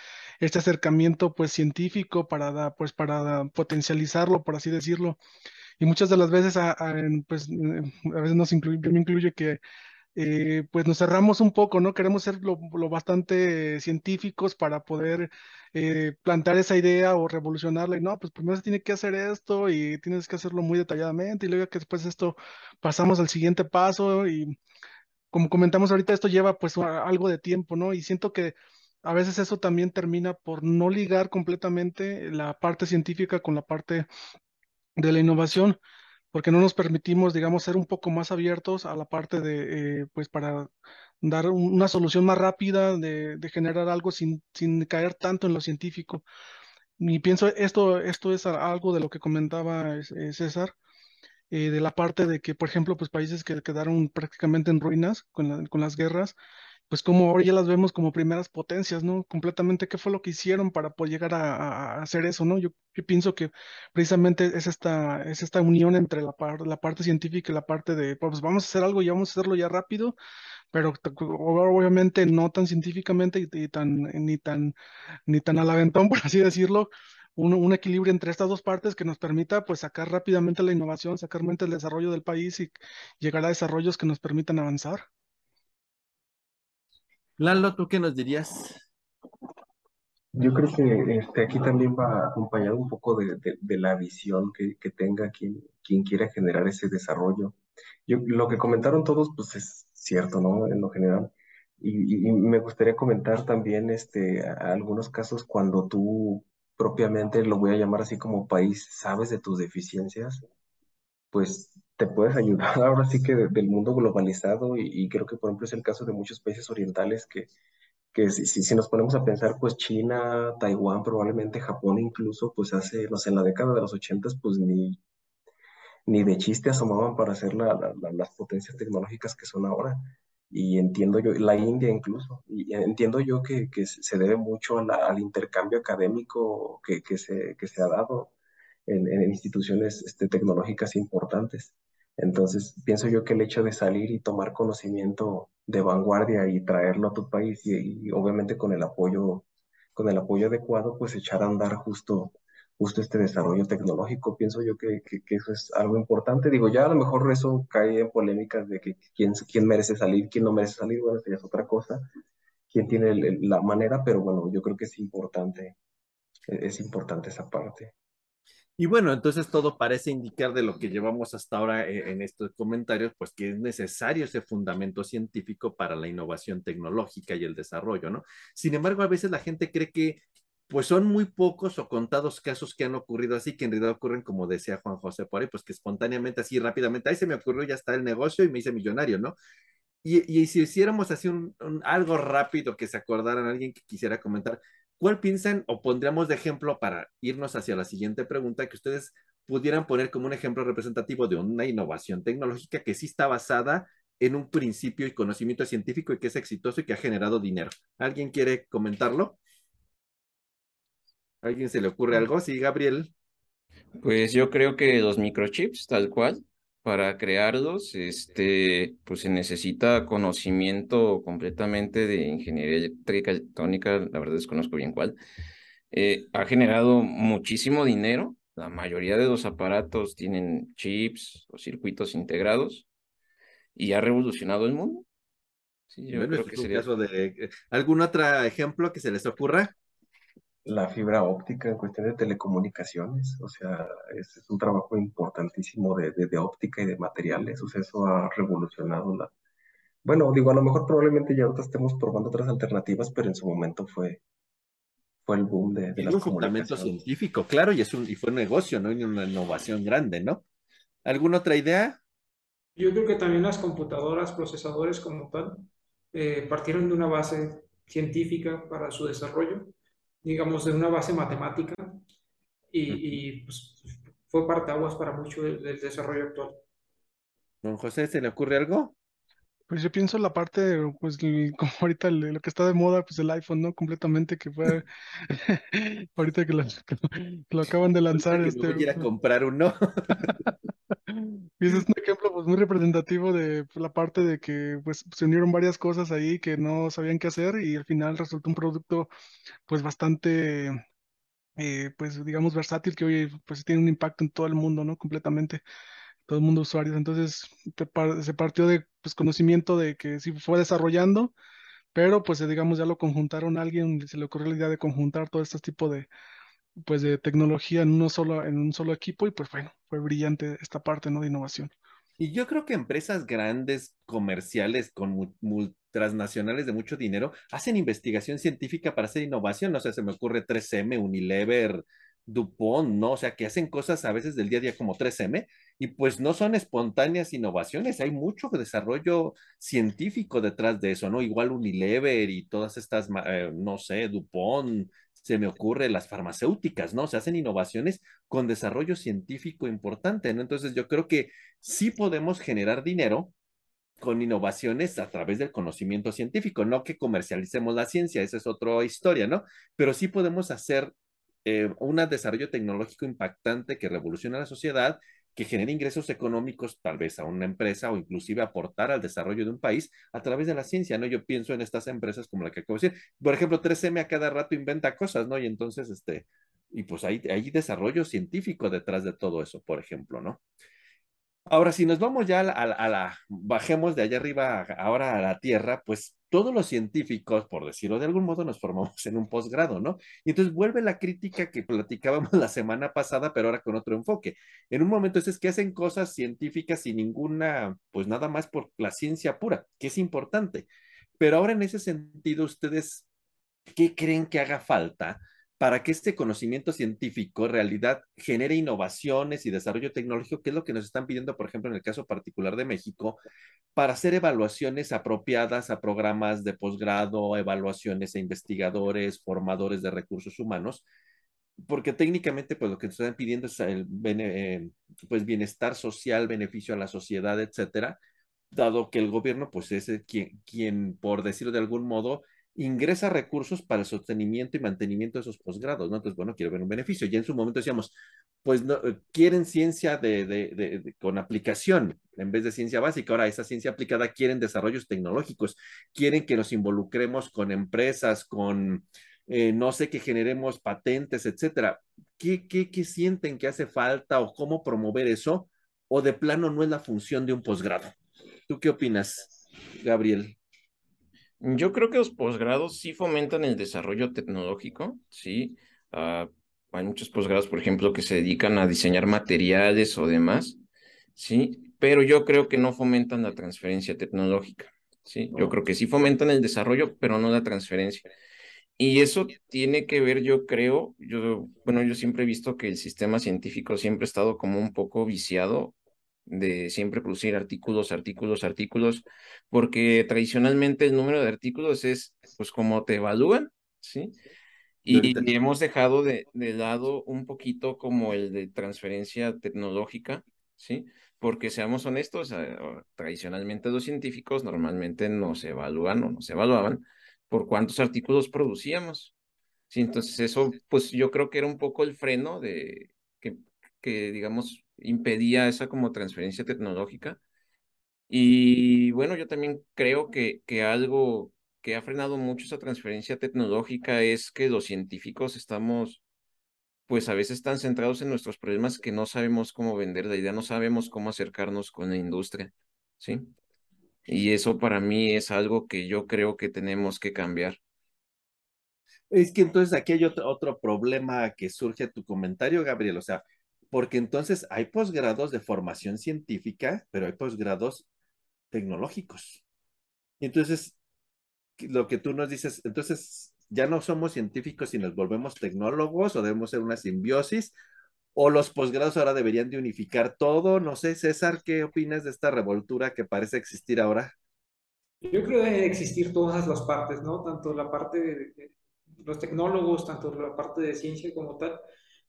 este acercamiento pues científico para, pues, para potencializarlo, por así decirlo. Y muchas de las veces, a, pues, a veces nos incluye, me incluye que eh, pues nos cerramos un poco, ¿no? Queremos ser lo, bastante científicos para poder eh, plantar esa idea o revolucionarla. Y no, pues primero se tiene que hacer esto y tienes que hacerlo muy detalladamente y luego que después esto pasamos al siguiente paso y como comentamos ahorita, esto lleva pues algo de tiempo, ¿no? Y siento que a veces eso también termina por no ligar completamente la parte científica con la parte de la innovación porque no nos permitimos, digamos, ser un poco más abiertos a la parte de, eh, pues, para dar una solución más rápida, de, generar algo sin, sin, caer tanto en lo científico. Y pienso, esto, esto es algo de lo que comentaba eh, César, eh, de la parte de que, por ejemplo, pues países que quedaron prácticamente en ruinas con, con las guerras, pues como ahora ya las vemos como primeras potencias, ¿no? Completamente qué fue lo que hicieron para poder llegar a, hacer eso, ¿no? Yo, pienso que precisamente es esta, es esta unión entre la, la parte científica y la parte de, pues vamos a hacer algo y vamos a hacerlo ya rápido, pero obviamente no tan científicamente y, tan, ni tan, ni tan al aventón, por así decirlo, un, un, equilibrio entre estas dos partes que nos permita pues sacar rápidamente la innovación, sacar mente el desarrollo del país y llegar a desarrollos que nos permitan avanzar. Lalo, ¿tú qué nos dirías? Yo creo que este, aquí también va acompañado un poco de, la visión que, tenga quien, quien quiera generar ese desarrollo. Yo, lo que comentaron todos, pues es cierto, ¿no? En lo general. Y, me gustaría comentar también este, algunos casos cuando tú propiamente, lo voy a llamar así como país, sabes de tus deficiencias, pues te puedes ayudar ahora sí que del mundo globalizado y, creo que por ejemplo es el caso de muchos países orientales que, que si, si, nos ponemos a pensar pues China, Taiwán, probablemente Japón incluso pues hace, no sé, en la década de los ochentas pues ni, ni de chiste asomaban para ser las potencias tecnológicas que son ahora. Y entiendo yo, la India incluso, y entiendo yo que, que se debe mucho al intercambio académico que, que, se, que se ha dado en, instituciones este, tecnológicas importantes. Entonces, pienso yo que el hecho de salir y tomar conocimiento de vanguardia y traerlo a tu país y, obviamente con el apoyo con el apoyo adecuado, pues echar a andar justo justo este desarrollo tecnológico. Pienso yo que, que, eso es algo importante. Digo, ya a lo mejor eso cae en polémicas de que quién, quién merece salir, quién no merece salir, bueno, eso es otra cosa, quién tiene la manera, pero bueno, yo creo que es importante, es importante esa parte. Y bueno, entonces todo parece indicar de lo que llevamos hasta ahora eh, en estos comentarios, pues que es necesario ese fundamento científico para la innovación tecnológica y el desarrollo, ¿no? Sin embargo, a veces la gente cree que pues son muy pocos o contados casos que han ocurrido así, que en realidad ocurren, como decía Juan José por ahí, pues que espontáneamente, así rápidamente, ahí se me ocurrió, ya está el negocio y me hice millonario, ¿no? Y, y si hiciéramos así un, algo rápido que se acordaran alguien que quisiera comentar, ¿Cuál piensan o pondríamos de ejemplo para irnos hacia la siguiente pregunta que ustedes pudieran poner como un ejemplo representativo de una innovación tecnológica que sí está basada en un principio y conocimiento científico y que es exitoso y que ha generado dinero? ¿Alguien quiere comentarlo? ¿Alguien se le ocurre algo? Sí, Gabriel. Pues yo creo que los microchips, tal cual, para crearlos, este, pues se necesita conocimiento completamente de ingeniería eléctrica electrónica, la verdad desconozco bien cuál. Eh, ha generado muchísimo dinero. La mayoría de los aparatos tienen chips o circuitos integrados y ha revolucionado el mundo. Sí, yo creo que sería... Caso de... Eh, ¿Algún otro ejemplo que se les ocurra? La fibra óptica en cuestión de telecomunicaciones, o sea, es, un trabajo importantísimo de, de, óptica y de materiales, o sea, eso ha revolucionado la... Bueno, digo, a lo mejor probablemente ya ahorita estemos probando otras alternativas, pero en su momento fue, fue el boom de, de las un fundamento científico, claro, y, es un, y fue un negocio, ¿no? Y una innovación grande, ¿no? ¿Alguna otra idea? Yo creo que también las computadoras, procesadores como tal, eh, partieron de una base científica para su desarrollo, digamos, de una base matemática, y, y pues, fue partaguas para mucho del, del desarrollo actual. Don José, ¿se le ocurre algo? Pues yo pienso la parte, pues el- como ahorita el- lo que está de moda, pues el iPhone, ¿no? Completamente que fue ahorita que lo, que acaban de lanzar, que este, voy a ir a comprar uno. y ese es un ejemplo pues muy representativo de pues, la parte de que pues se unieron varias cosas ahí que no sabían qué hacer y al final resultó un producto pues bastante, eh, pues digamos versátil que hoy pues tiene un impacto en todo el mundo, ¿no? Completamente. todo el mundo usuarios. Entonces se partió de pues, conocimiento de que sí fue desarrollando, pero pues digamos ya lo conjuntaron a alguien, se le ocurrió la idea de conjuntar todo este tipo de pues de tecnología en uno solo, en un solo equipo y pues bueno, fue brillante esta parte, ¿no? de innovación. Y yo creo que empresas grandes, comerciales, con transnacionales de mucho dinero, hacen investigación científica para hacer innovación. O sea, se me ocurre 3M, Unilever, DuPont, ¿no? O sea, que hacen cosas a veces del día a día como 3M y pues no son espontáneas innovaciones. Hay mucho desarrollo científico detrás de eso, ¿no? Igual Unilever y todas estas, eh, no sé, DuPont, se me ocurre las farmacéuticas, ¿no? Se hacen innovaciones con desarrollo científico importante, ¿no? Entonces yo creo que sí podemos generar dinero con innovaciones a través del conocimiento científico, no que comercialicemos la ciencia, esa es otra historia, ¿no? Pero sí podemos hacer eh, un desarrollo tecnológico impactante que revoluciona la sociedad, que genere ingresos económicos tal vez a una empresa o inclusive aportar al desarrollo de un país a través de la ciencia, ¿no? Yo pienso en estas empresas como la que acabo de decir. Por ejemplo, 3M a cada rato inventa cosas, ¿no? Y entonces, este, y pues hay, hay desarrollo científico detrás de todo eso, por ejemplo, ¿no? Ahora, si nos vamos ya a la, a la- bajemos de allá arriba ahora a la Tierra, pues todos los científicos, por decirlo de algún modo, nos formamos en un posgrado, ¿no? Y entonces vuelve la crítica que platicábamos la semana pasada, pero ahora con otro enfoque. En un momento es que hacen cosas científicas sin ninguna, pues nada más por la ciencia pura, que es importante. Pero ahora en ese sentido, ustedes, ¿qué creen que haga falta? Para que este conocimiento científico en realidad genere innovaciones y desarrollo tecnológico, que es lo que nos están pidiendo, por ejemplo, en el caso particular de México, para hacer evaluaciones apropiadas a programas de posgrado, evaluaciones a investigadores, formadores de recursos humanos, porque técnicamente pues lo que nos están pidiendo es el bene, pues, bienestar social, beneficio a la sociedad, etcétera, dado que el gobierno pues es quien, por decirlo de algún modo, ingresa recursos para el sostenimiento y mantenimiento de esos posgrados, ¿no? Entonces, bueno, quiero ver un beneficio. Ya en su momento decíamos, pues no, quieren ciencia de, con aplicación en vez de ciencia básica. Ahora, esa ciencia aplicada quieren desarrollos tecnológicos, quieren que nos involucremos con empresas, con, eh, no sé, que generemos patentes, etcétera. ¿Qué, qué, ¿Qué sienten que hace falta o cómo promover eso? ¿O de plano no es la función de un posgrado? ¿Tú qué opinas, Gabriel? Yo creo que los posgrados sí fomentan el desarrollo tecnológico, sí. Uh, hay muchos posgrados, por ejemplo, que se dedican a diseñar materiales o demás, sí, pero yo creo que no fomentan la transferencia tecnológica, sí. Yo creo que sí fomentan el desarrollo, pero no la transferencia. Y eso tiene que ver, yo creo, yo, bueno, yo siempre he visto que el sistema científico siempre ha estado como un poco viciado de siempre producir artículos, artículos, artículos, porque tradicionalmente el número de artículos es pues como te evalúan, ¿sí? Y, y hemos dejado de, de, lado un poquito como el de transferencia tecnológica, ¿sí? Porque seamos honestos, tradicionalmente los científicos normalmente nos evalúan o nos evaluaban por cuántos artículos producíamos. Sí, entonces eso, pues yo creo que era un poco el freno de que, digamos, impedía esa como transferencia tecnológica. Y bueno, yo también creo que, que algo que ha frenado mucho esa transferencia tecnológica es que los científicos estamos, pues a veces tan centrados en nuestros problemas que no sabemos cómo vender la idea, no sabemos cómo acercarnos con la industria, ¿sí? Y eso para mí es algo que yo creo que tenemos que cambiar. Es que entonces aquí hay otro, otro problema que surge a tu comentario, Gabriel. O sea, porque entonces hay posgrados de formación científica, pero hay posgrados tecnológicos. Entonces, lo que tú nos dices, entonces ya no somos científicos y nos volvemos tecnólogos o debemos ser una simbiosis, o los posgrados ahora deberían de unificar todo. No sé, César, ¿qué opinas de esta revoltura que parece existir ahora? Yo creo que deben existir todas las partes, ¿no? Tanto la parte de, los tecnólogos, tanto la parte de ciencia como tal.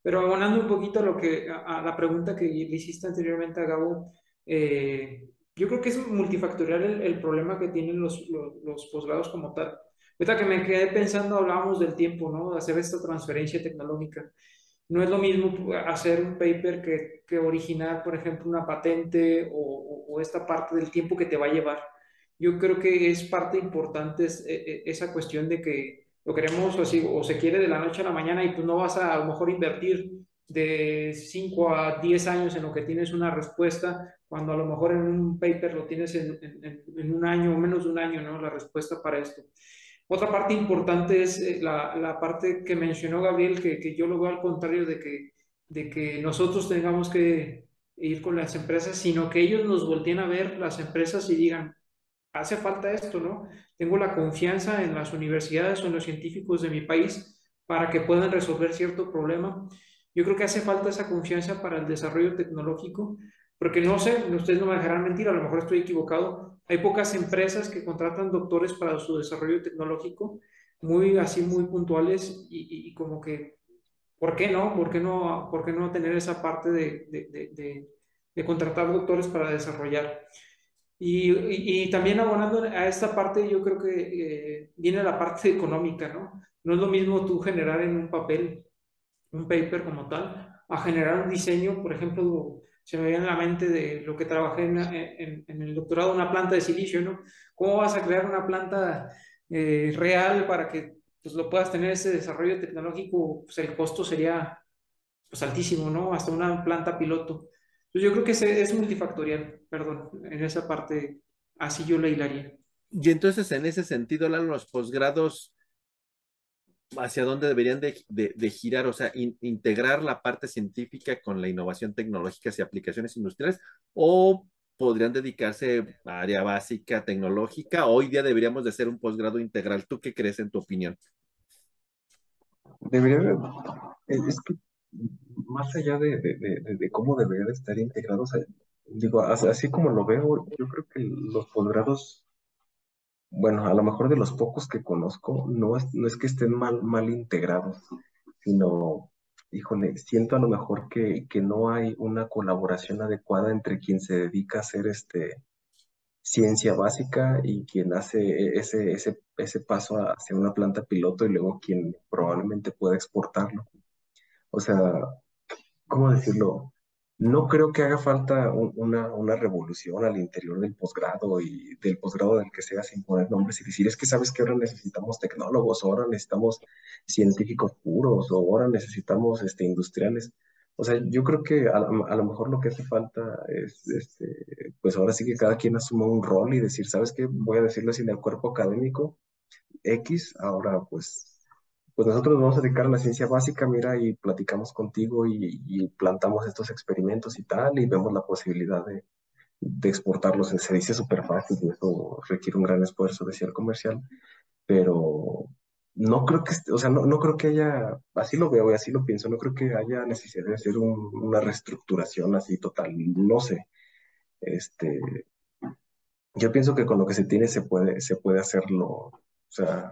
Pero abonando un poquito a, lo que, a, la pregunta que le hiciste anteriormente a Gabo, eh, yo creo que es multifactorial el, el problema que tienen los, los, los, posgrados como tal. Ahorita que me quedé pensando, hablábamos del tiempo, ¿no? De hacer esta transferencia tecnológica. No es lo mismo hacer un paper que, que originar, por ejemplo, una patente o, o, esta parte del tiempo que te va a llevar. Yo creo que es parte importante es, e, e, esa cuestión de que lo queremos así, o se quiere de la noche a la mañana y tú no vas a a lo mejor invertir de 5 a 10 años en lo que tienes una respuesta, cuando a lo mejor en un paper lo tienes en, en, en un año o menos de un año, ¿no? La respuesta para esto. Otra parte importante es eh, la, la parte que mencionó Gabriel, que, que, yo lo veo al contrario de que, de que nosotros tengamos que ir con las empresas, sino que ellos nos volteen a ver las empresas y digan, hace falta esto, ¿no? Tengo la confianza en las universidades o en los científicos de mi país para que puedan resolver cierto problema. Yo creo que hace falta esa confianza para el desarrollo tecnológico, porque no sé, ustedes no me dejarán mentir, a lo mejor estoy equivocado, hay pocas empresas que contratan doctores para su desarrollo tecnológico, muy así, muy puntuales y, y, como que, ¿por qué no? ¿Por qué no, por qué no tener esa parte de, de, de, de contratar doctores para desarrollar? Y, y, también abonando a esta parte, yo creo que eh, viene la parte económica, ¿no? No es lo mismo tú generar en un papel un paper como tal, a generar un diseño, por ejemplo, se me viene a la mente de lo que trabajé en, el doctorado, una planta de silicio, ¿no? ¿Cómo vas a crear una planta eh, real para que pues, lo puedas tener ese desarrollo tecnológico? Pues el costo sería pues, altísimo, ¿no? Hasta una planta piloto. Entonces yo creo que es, es multifactorial, perdón, en esa parte, así yo la hilaría. Y entonces, en ese sentido, los posgrados hacia dónde deberían de, de, de girar, o sea, in, integrar la parte científica con la innovación tecnológica y aplicaciones industriales, o podrían dedicarse a área básica, tecnológica. Hoy día deberíamos de hacer un posgrado integral. ¿Tú qué crees en tu opinión? Debería de, es que más allá de, de, de cómo debería de estar integrado, o sea, digo, así como lo veo, yo creo que los posgrados bueno, a lo mejor de los pocos que conozco, no es, no es que estén mal, mal integrados, sino, híjole, siento a lo mejor que, que no hay una colaboración adecuada entre quien se dedica a hacer este, ciencia básica y quien hace ese, ese, ese paso hacia una planta piloto y luego quien probablemente pueda exportarlo. O sea, ¿cómo decirlo? No creo que haga falta un, una, una, revolución al interior del posgrado y del posgrado del que sea sin poner nombres y decir, es que sabes que ahora necesitamos tecnólogos, ahora necesitamos científicos puros, o ahora necesitamos este, industriales. O sea, yo creo que a, a lo mejor lo que hace falta es, este, pues ahora sí que cada quien asuma un rol y decir, ¿sabes qué? Voy a decirlo sin el cuerpo académico X, ahora pues pues nosotros nos vamos a dedicar a la ciencia básica, mira, y platicamos contigo y, plantamos estos experimentos y tal, y vemos la posibilidad de, de exportarlos. Se dice súper fácil y eso requiere un gran esfuerzo de cierre comercial, pero no creo que, o sea, no, no creo que haya, así lo veo y así lo pienso, no creo que haya necesidad de hacer un, una reestructuración así total, no sé. Este, yo pienso que con lo que se tiene se puede, se puede hacerlo, o sea,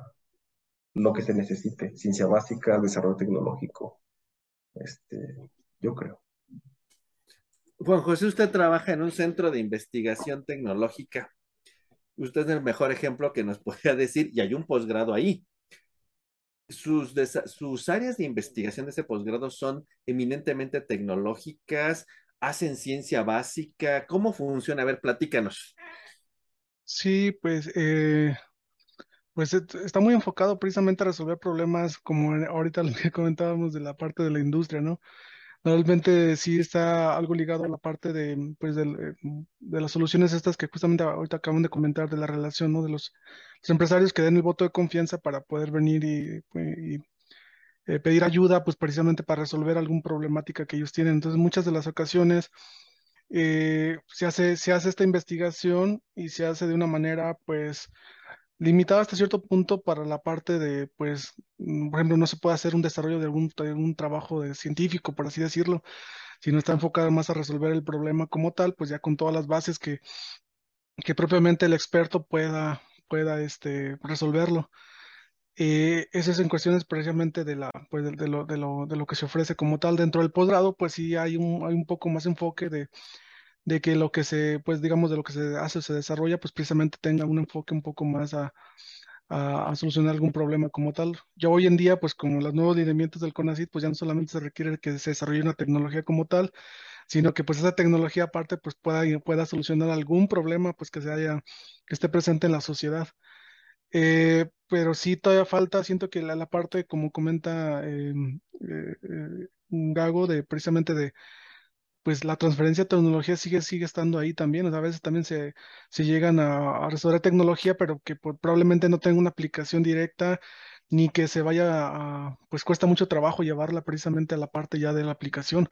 lo que se necesite, ciencia básica, desarrollo tecnológico, este, yo creo. Juan José, usted trabaja en un centro de investigación tecnológica. Usted es el mejor ejemplo que nos podría decir, y hay un posgrado ahí. Sus, sus áreas de investigación de ese posgrado son eminentemente tecnológicas, hacen ciencia básica. ¿Cómo funciona? A ver, platícanos. Sí, pues eh, pues está muy enfocado precisamente a resolver problemas como ahorita lo que comentábamos de la parte de la industria, ¿no? Normalmente sí está algo ligado a la parte de, pues de, eh, de, las soluciones estas que justamente ahorita acaban de comentar de la relación, ¿no? De los, empresarios que den el voto de confianza para poder venir y, y eh, pedir ayuda, pues precisamente para resolver alguna problemática que ellos tienen. Entonces, muchas de las ocasiones eh, se hace, se hace esta investigación y se hace de una manera, pues, limitada hasta cierto punto para la parte de, pues, mm, por ejemplo, no se puede hacer un desarrollo de algún, de algún trabajo de científico, por así decirlo, sino está enfocada más a resolver el problema como tal, pues ya con todas las bases que, que propiamente el experto pueda, pueda este, resolverlo. Eh, eso es en cuestiones precisamente de, la, pues, de, de lo, de, lo, de lo que se ofrece como tal dentro del posgrado, pues sí hay un, hay un poco más enfoque de, de que lo que se, pues digamos, de lo que se hace o se desarrolla, pues precisamente tenga un enfoque un poco más a, a, solucionar algún problema como tal. Ya hoy en día, pues con los nuevos lineamientos del CONACYT, pues ya no solamente se requiere que se desarrolle una tecnología como tal, sino que pues esa tecnología aparte pues pueda, pueda solucionar algún problema pues que se haya, que esté presente en la sociedad. Eh, pero sí todavía falta, siento que la, la parte, como comenta eh, eh, eh, Gago, de precisamente de pues la transferencia de tecnología sigue, sigue estando ahí también. O sea, a veces también se, se llegan a, a tecnología, pero que por- probablemente no tenga una aplicación directa, ni que se vaya a, pues cuesta mucho trabajo llevarla precisamente a la parte ya de la aplicación.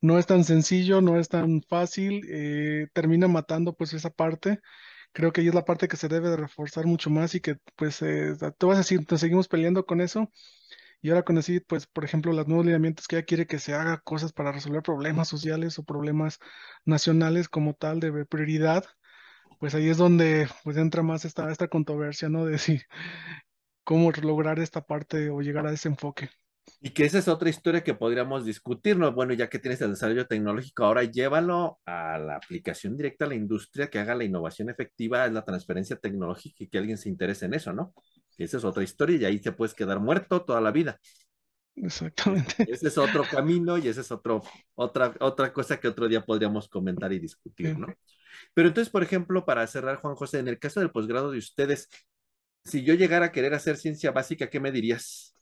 No es tan sencillo, no es tan fácil, eh, termina matando pues esa parte. Creo que ahí es la parte que se debe de reforzar mucho más y que pues eh, tú vas a decir, nos seguimos peleando con eso y ahora con así, pues por ejemplo, los nuevos lineamientos que ella quiere que se haga cosas para resolver problemas sociales o problemas nacionales como tal de prioridad, pues ahí es donde pues entra más esta, esta controversia, ¿no? De cómo lograr esta parte o llegar a ese enfoque. Y que esa es otra historia que podríamos discutir, ¿no? Bueno, ya que tienes el desarrollo tecnológico, ahora llévalo a la aplicación directa a la industria que haga la innovación efectiva, la transferencia tecnológica y que alguien se interese en eso, ¿no? Esa es otra historia y ahí te puedes quedar muerto toda la vida. Exactamente. Ese es otro camino y esa es otro, otra, otra cosa que otro día podríamos comentar y discutir, ¿no? Pero entonces, por ejemplo, para cerrar, Juan José, en el caso del posgrado de ustedes, si yo llegara a querer hacer ciencia básica, ¿qué me dirías?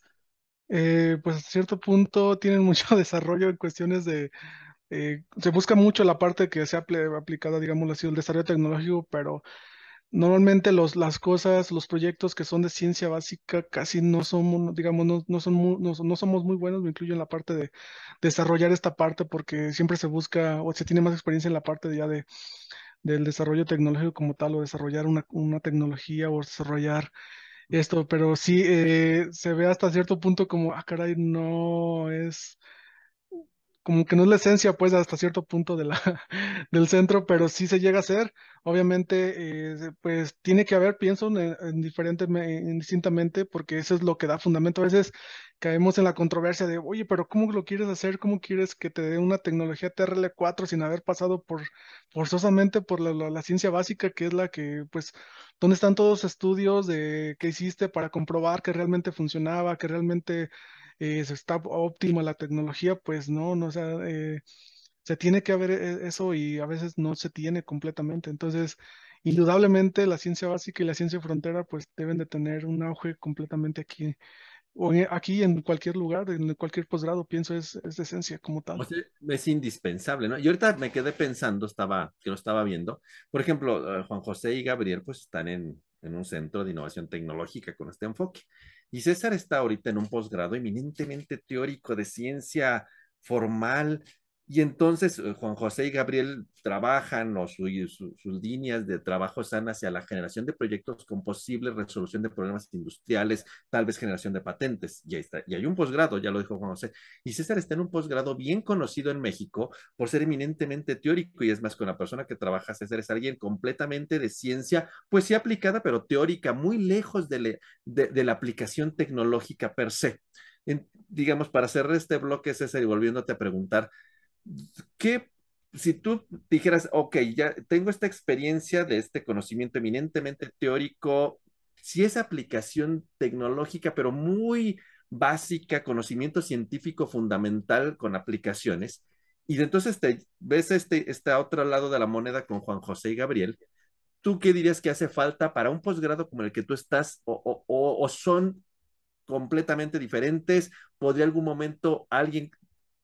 Eh, pues a cierto punto tienen mucho desarrollo en cuestiones de, eh, se busca mucho la parte que sea apl- aplicada, digamos así, el desarrollo tecnológico, pero normalmente los, las cosas, los proyectos que son de ciencia básica casi no somos, digamos, no, no son mu- no, no somos muy buenos, me incluyo en la parte de desarrollar esta parte porque siempre se busca o se tiene más experiencia en la parte ya de, del desarrollo tecnológico como tal o desarrollar una, una tecnología o desarrollar esto, pero sí eh, se ve hasta cierto punto como, ah, caray, no es como que no es la esencia, pues, hasta cierto punto del centro, pero sí se llega a hacer. Obviamente, eh, pues, tiene que haber, pienso, en, en diferente, me- indistintamente, porque eso es lo que da fundamento. A veces caemos en la controversia de, oye, pero ¿cómo lo quieres hacer? ¿Cómo quieres que te dé una tecnología TRL4 sin haber pasado por, forzosamente por la, ciencia básica, que es la que, pues, ¿dónde están todos los estudios de qué hiciste para comprobar que realmente funcionaba, que realmente eh, está óptima la tecnología, pues no, no, o sea, eh, se tiene que haber eh, eso y a veces no se tiene completamente. Entonces, indudablemente la ciencia básica y la ciencia frontera pues deben de tener un auge completamente aquí, o aquí en cualquier lugar, en cualquier posgrado, pienso es, es de esencia como tal. sea, es indispensable, ¿no? Y ahorita me quedé pensando, estaba, que lo estaba viendo, por ejemplo, eh, Juan José y Gabriel pues están en, en un centro de innovación tecnológica con este enfoque. Y César está ahorita en un posgrado eminentemente teórico de ciencia formal. Y entonces eh, Juan José y Gabriel trabajan o su- su- sus líneas de trabajo están hacia la generación de proyectos con posible resolución de problemas industriales, tal vez generación de patentes. Y ahí está. Y hay un posgrado, ya lo dijo Juan José, y César está en un posgrado bien conocido en México por ser eminentemente teórico y es más, con la persona que trabaja, César es alguien completamente de ciencia, pues sí aplicada, pero teórica, muy lejos de, le, de, de la aplicación tecnológica per se. En, digamos, para cerrar este bloque, César, y volviéndote a preguntar, ¿qué, si tú dijeras, ok, ya tengo esta experiencia de este conocimiento eminentemente teórico, si es aplicación tecnológica, pero muy básica, conocimiento científico fundamental con aplicaciones. Y entonces te ves este, este otro lado de la moneda con Juan José y Gabriel. ¿Tú qué dirías que hace falta para un posgrado como el que tú estás o, o, o, o son completamente diferentes? ¿Podría algún momento alguien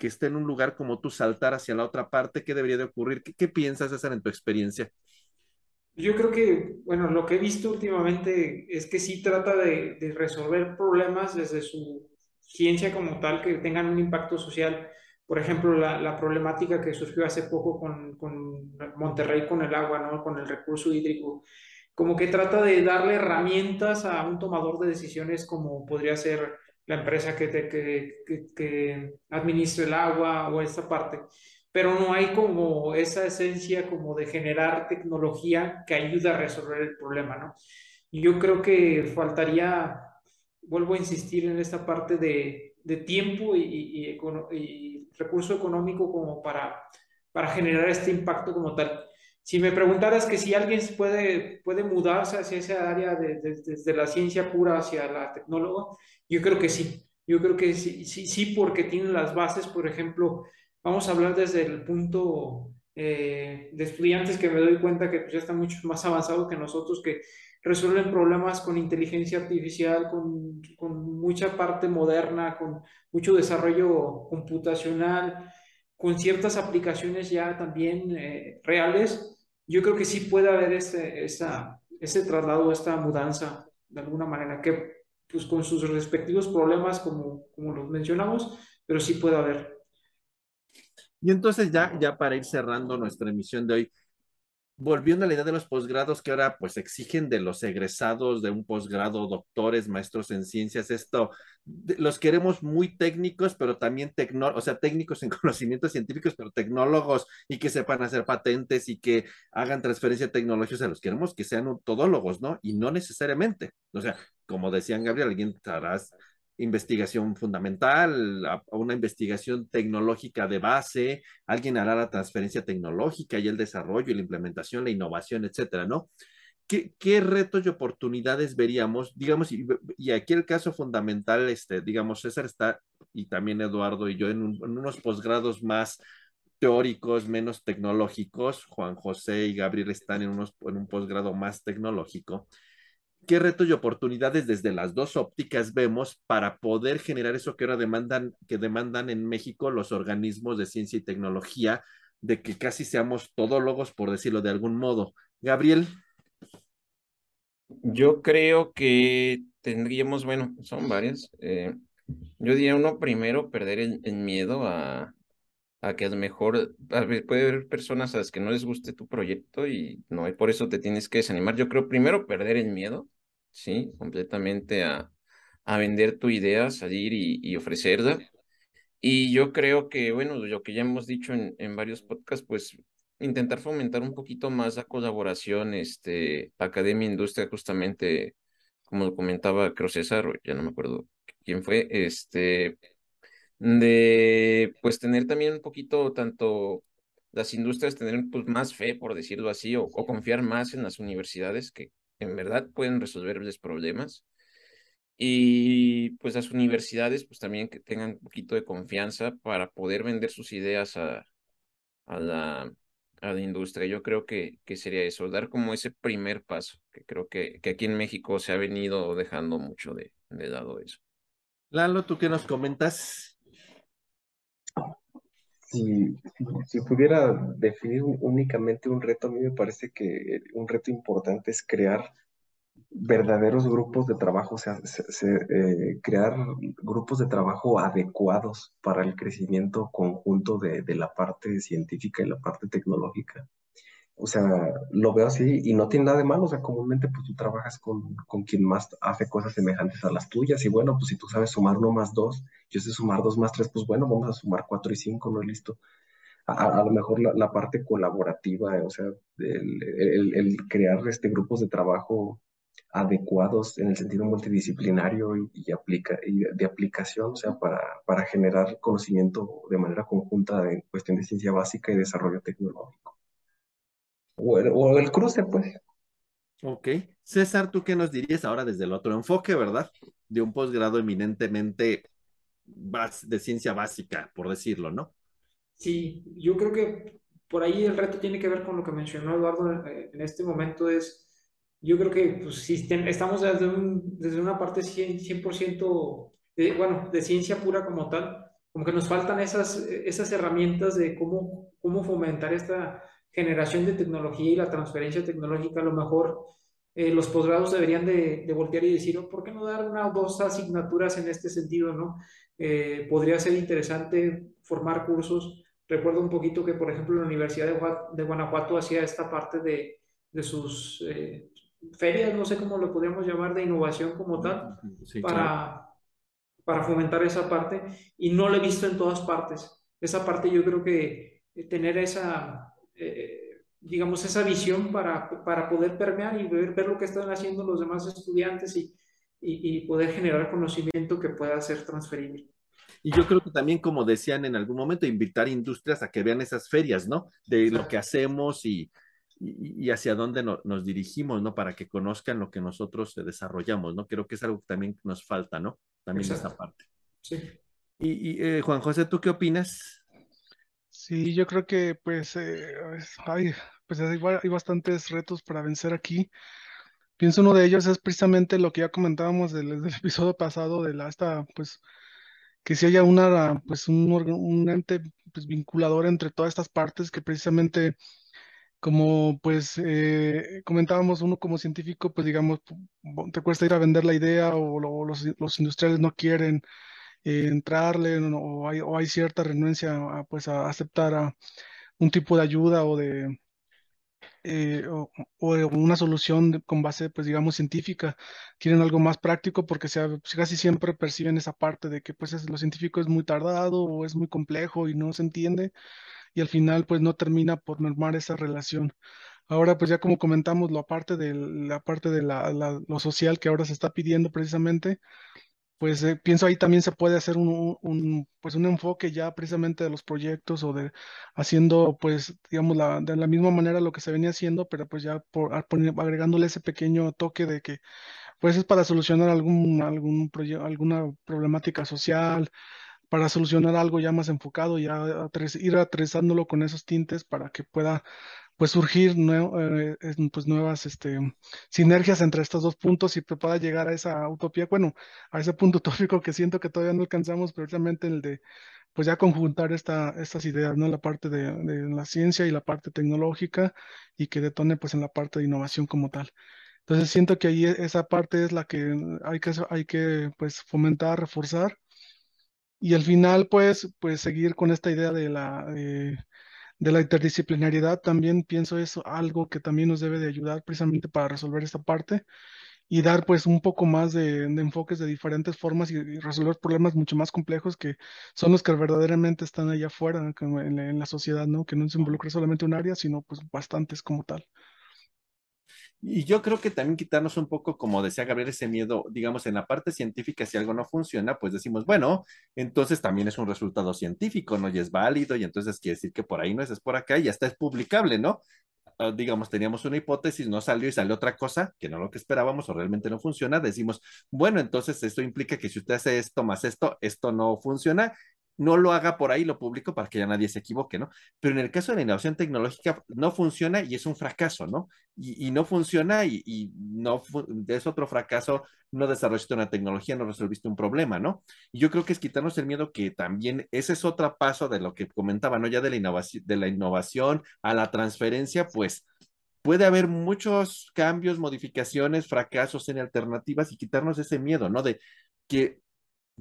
que esté en un lugar como tú saltar hacia la otra parte? ¿Qué debería de ocurrir? ¿Qué, qué piensas, César, en tu experiencia? Yo creo que, bueno, lo que he visto últimamente es que sí trata de, de resolver problemas desde su ciencia como tal, que tengan un impacto social. Por ejemplo, la, la problemática que surgió hace poco con, con Monterrey con el agua, ¿no? Con el recurso hídrico como que trata de darle herramientas a un tomador de decisiones como podría ser la empresa que, te, que, que, administre el agua o esta parte, pero no hay como esa esencia como de generar tecnología que ayude a resolver el problema, ¿no? yo creo que faltaría, vuelvo a insistir en esta parte de, de tiempo y, y, y, recurso económico como para, para generar este impacto como tal. Si me preguntaras que si alguien puede, puede mudarse hacia esa área desde de, la ciencia pura hacia la tecnóloga, yo creo que sí. Yo creo que sí, sí, sí, porque tienen las bases, por ejemplo, vamos a hablar desde el punto eh, de estudiantes que me doy cuenta que pues, ya están mucho más avanzados que nosotros, que resuelven problemas con inteligencia artificial, con, con mucha parte moderna, con mucho desarrollo computacional, con ciertas aplicaciones ya también eh, reales, yo creo que sí puede haber ese, esa, ese traslado, esta mudanza de alguna manera, que pues con sus respectivos problemas, como, como los mencionamos, pero sí puede haber. Y entonces ya, ya para ir cerrando nuestra emisión de hoy, volviendo a la idea de los posgrados que ahora pues exigen de los egresados de un posgrado, doctores, maestros en ciencias, esto, los queremos muy técnicos, pero también tecno, o sea, técnicos en conocimientos científicos, pero tecnólogos y que sepan hacer patentes y que hagan transferencia de tecnología, o sea, los queremos que sean todólogos, ¿no? Y no necesariamente, o sea, como decían Gabriel, alguien estarás investigación fundamental, a, una investigación tecnológica de base, alguien hará la transferencia tecnológica y el desarrollo la implementación, la innovación, etcétera, ¿no? ¿Qué, qué retos y oportunidades veríamos? Digamos, y, aquí el caso fundamental, este, digamos, César está, y también Eduardo y yo, en, en unos posgrados más teóricos, menos tecnológicos. Juan José y Gabriel están en, unos, en un posgrado más tecnológico qué retos y oportunidades desde las dos ópticas vemos para poder generar eso que ahora demandan, que demandan en México los organismos de ciencia y tecnología, de que casi seamos todólogos, por decirlo de algún modo. Gabriel. Yo creo que tendríamos, bueno, son varias. Eh, yo diría uno primero, perder el, el miedo a, a que a lo mejor puede haber personas a las que no les guste tu proyecto y no, y por eso te tienes que desanimar. Yo creo primero perder el miedo, ¿sí? Completamente a, a vender tu idea, salir y, y, ofrecerla. Y yo creo que, bueno, lo que ya hemos dicho en, en varios podcasts, pues intentar fomentar un poquito más la colaboración, este, academia-industria, justamente, como lo comentaba, creo César, ya no me acuerdo quién fue, este, de pues tener también un poquito tanto las industrias tener pues más fe, por decirlo así, o, o confiar más en las universidades que en verdad pueden resolverles problemas. Y pues las universidades pues también que tengan un poquito de confianza para poder vender sus ideas a, a, la, a la industria. Yo creo que, que sería eso, dar como ese primer paso, que creo que, que aquí en México se ha venido dejando mucho de, de lado eso. Lalo, ¿tú qué nos comentas? Si, si, pudiera definir únicamente un reto, a mí me parece que un reto importante es crear verdaderos grupos de trabajo, o sea, se, se, eh, crear grupos de trabajo adecuados para el crecimiento conjunto de, de la parte científica y la parte tecnológica o sea, lo veo así y no tiene nada de malo, o sea, comúnmente pues tú trabajas con, con quien más hace cosas semejantes a las tuyas y bueno, pues si tú sabes sumar uno más dos, yo sé sumar dos más tres, pues bueno, vamos a sumar cuatro y cinco, ¿no? Listo. A, lo mejor la, parte colaborativa, o sea, el, crear este, grupos de trabajo adecuados en el sentido multidisciplinario y, y, aplica, y de, aplicación, o sea, para, para generar conocimiento de manera conjunta en cuestión de ciencia básica y desarrollo tecnológico. O el, o el, cruce, pues. Ok. César, ¿tú qué nos dirías ahora desde el otro enfoque, verdad? De un posgrado eminentemente de ciencia básica, por decirlo, ¿no? Sí, yo creo que por ahí el reto tiene que ver con lo que mencionó Eduardo en este momento, es, yo creo que pues, si estamos desde, un, desde una parte 100%, 100 de, bueno, de ciencia pura como tal, como que nos faltan esas, esas herramientas de cómo, cómo fomentar esta generación de tecnología y la transferencia tecnológica, a lo mejor eh, los posgrados deberían de, de, voltear y decir, oh, ¿por qué no dar una o dos asignaturas en este sentido? ¿no? Eh, podría ser interesante formar cursos. Recuerdo un poquito que, por ejemplo, la Universidad de, de Guanajuato hacía esta parte de, de sus, eh, ferias, no sé cómo lo podríamos llamar, de innovación como tal, para, para fomentar esa parte y no lo he visto en todas partes. Esa parte yo creo que tener esa, eh, digamos, esa visión para, para poder permear y ver, ver lo que están haciendo los demás estudiantes y, y, poder generar conocimiento que pueda ser transferible. Y yo creo que también, como decían en algún momento, invitar industrias a que vean esas ferias, ¿no? De lo que hacemos y, y, hacia dónde nos dirigimos, ¿no? Para que conozcan lo que nosotros desarrollamos, ¿no? Creo que es algo que también nos falta, ¿no? También esa parte. Sí. Y, eh, Juan José, ¿tú qué opinas? Sí, yo creo que pues eh, hay, pues hay, hay bastantes retos para vencer aquí. Pienso uno de ellos es precisamente lo que ya comentábamos del, del episodio pasado de la esta pues que si haya una pues un, un ente pues, vinculador entre todas estas partes que precisamente como pues eh, comentábamos uno como científico, pues digamos, te cuesta ir a vender la idea o, los, los, industriales no quieren eh, entrarle o, hay, cierta renuencia a, pues aceptar un tipo de ayuda o de eh, una solución con base pues digamos científica. Quieren algo más práctico porque pues, casi siempre perciben esa parte de que pues es, lo científico es muy tardado o es muy complejo y no se entiende y al final pues no termina por normar esa relación. Ahora pues ya como comentamos, lo aparte de la parte de la, lo social que ahora se está pidiendo precisamente, pues eh, pienso ahí también se puede hacer un, un, pues un enfoque ya precisamente de los proyectos o de haciendo pues digamos la, de la misma manera lo que se venía haciendo, pero pues ya por, agregándole ese pequeño toque de que pues es para solucionar algún, algún alguna problemática social, para solucionar algo ya más enfocado, ya ir aterrizándolo con esos tintes para que pueda pues surgir eh, pues nuevas este, sinergias entre estos dos puntos y pueda llegar a esa utopía, bueno, a ese punto utópico que siento que todavía no alcanzamos, pero realmente el de pues ya conjuntar esta, estas ideas, ¿no? La parte de, de, la ciencia y la parte tecnológica y que detone pues en la parte de innovación como tal. Entonces siento que ahí esa parte es la que hay que, hay que pues fomentar, reforzar y al final, pues, pues seguir con esta idea de la, de la interdisciplinariedad, también pienso eso algo que también nos debe de ayudar precisamente para resolver esta parte y dar pues un poco más de, enfoques de diferentes formas y, resolver problemas mucho más complejos que son los que verdaderamente están allá afuera en, en, la sociedad, ¿no? Que no se involucre solamente un área, sino pues bastantes como tal. Y yo creo que también quitarnos un poco, como decía Gabriel, ese miedo, digamos, en la parte científica, si algo no funciona, pues decimos, bueno, entonces también es un resultado científico, ¿no? Y es válido, y entonces quiere decir que por ahí no es, es por acá, y hasta es publicable, ¿no? Ah, digamos, teníamos una hipótesis, no salió y salió otra cosa, que no lo que esperábamos o realmente no funciona, decimos, bueno, entonces esto implica que si usted hace esto más esto, esto no funciona, no lo haga por ahí, lo publico para que ya nadie se equivoque, ¿no? Pero en el caso de la innovación tecnológica no funciona y es un fracaso, ¿no? Y, no funciona y, no es otro fracaso, no desarrollaste una tecnología, no resolviste un problema, ¿no? Y yo creo que es quitarnos el miedo que también ese es otro paso de lo que comentaba, ¿no? Ya de la innovación, de la innovación a la transferencia, pues puede haber muchos cambios, modificaciones, fracasos en alternativas y quitarnos ese miedo, ¿no? De que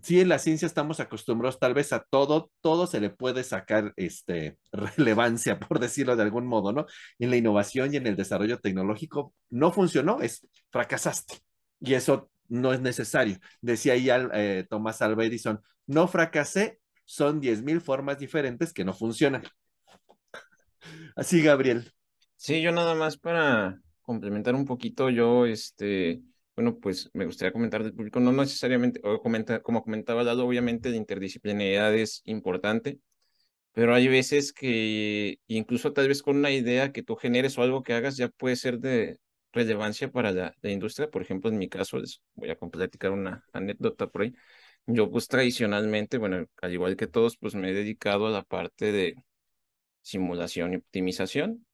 sí, en la ciencia estamos acostumbrados tal vez a todo, todo se le puede sacar este, relevancia, por decirlo de algún modo, ¿no? En la innovación y en el desarrollo tecnológico no funcionó, es fracasaste. Y eso no es necesario. Decía ahí eh, Tomás Alva Edison, no fracasé, son 10.000 formas diferentes que no funcionan. Así, Gabriel. Sí, yo nada más para complementar un poquito, yo, este, bueno, pues me gustaría comentar del público, no necesariamente, o comenta, como comentaba Lalo, obviamente la interdisciplinaridad es importante, pero hay veces que incluso tal vez con una idea que tú generes o algo que hagas ya puede ser de relevancia para la, industria. Por ejemplo, en mi caso, les voy a platicar una anécdota por ahí. Yo pues tradicionalmente, bueno, al igual que todos, pues me he dedicado a la parte de simulación y optimización.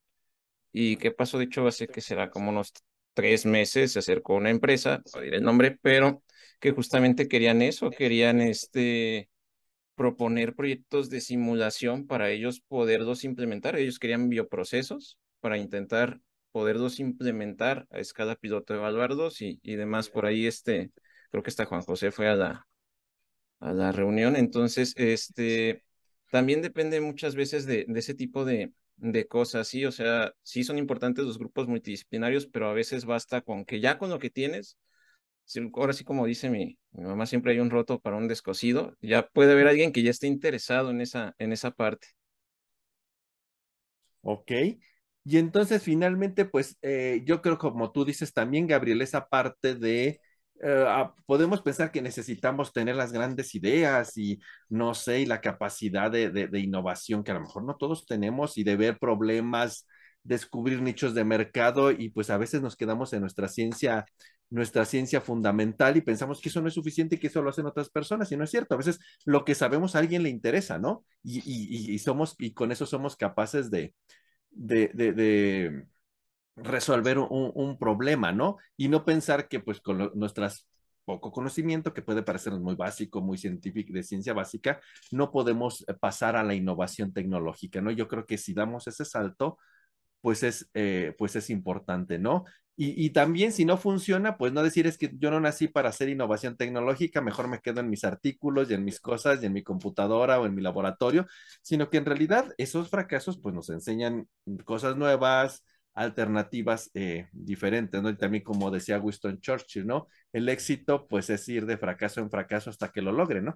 ¿Y qué pasó? De hecho, hace que será como unos tres meses se acercó una empresa, no diré el nombre, pero que justamente querían eso, querían este proponer proyectos de simulación para ellos poderlos implementar. Ellos querían bioprocesos para intentar poderlos implementar a escala piloto, evaluarlos y, y demás. Por ahí, este, creo que está Juan José fue a la, a la reunión. Entonces, este, también depende muchas veces de, de ese tipo de, de cosas, sí, o sea, sí son importantes los grupos multidisciplinarios, pero a veces basta con que ya con lo que tienes, ahora sí como dice mi, mi mamá, siempre hay un roto para un descosido, ya puede haber alguien que ya esté interesado en esa, en esa parte. Ok. Y entonces finalmente, pues eh, yo creo como tú dices también, Gabriel, esa parte de ah, podemos pensar que necesitamos tener las grandes ideas y no sé, y la capacidad de, de, innovación que a lo mejor no todos tenemos y de ver problemas, descubrir nichos de mercado y pues a veces nos quedamos en nuestra ciencia, nuestra ciencia fundamental y pensamos que eso no es suficiente y que eso lo hacen otras personas y no es cierto. A veces lo que sabemos a alguien le interesa, ¿no? Y, y, y somos, y con eso somos capaces de, de, de resolver un, problema, ¿no? Y no pensar que pues con nuestras poco conocimiento, que puede parecernos muy básico, muy científico, de ciencia básica, no podemos eh, pasar a la innovación tecnológica, ¿no? Yo creo que si damos ese salto, pues es, eh, pues es importante, ¿no? Y, y, también si no funciona, pues no decir es que yo no nací para hacer innovación tecnológica, mejor me quedo en mis artículos y en mis cosas y en mi computadora o en mi laboratorio, sino que en realidad esos fracasos pues nos enseñan cosas nuevas, alternativas eh, diferentes, ¿no? Y también como decía Winston Churchill, ¿no? El éxito, pues, es ir de fracaso en fracaso hasta que lo logre, ¿no?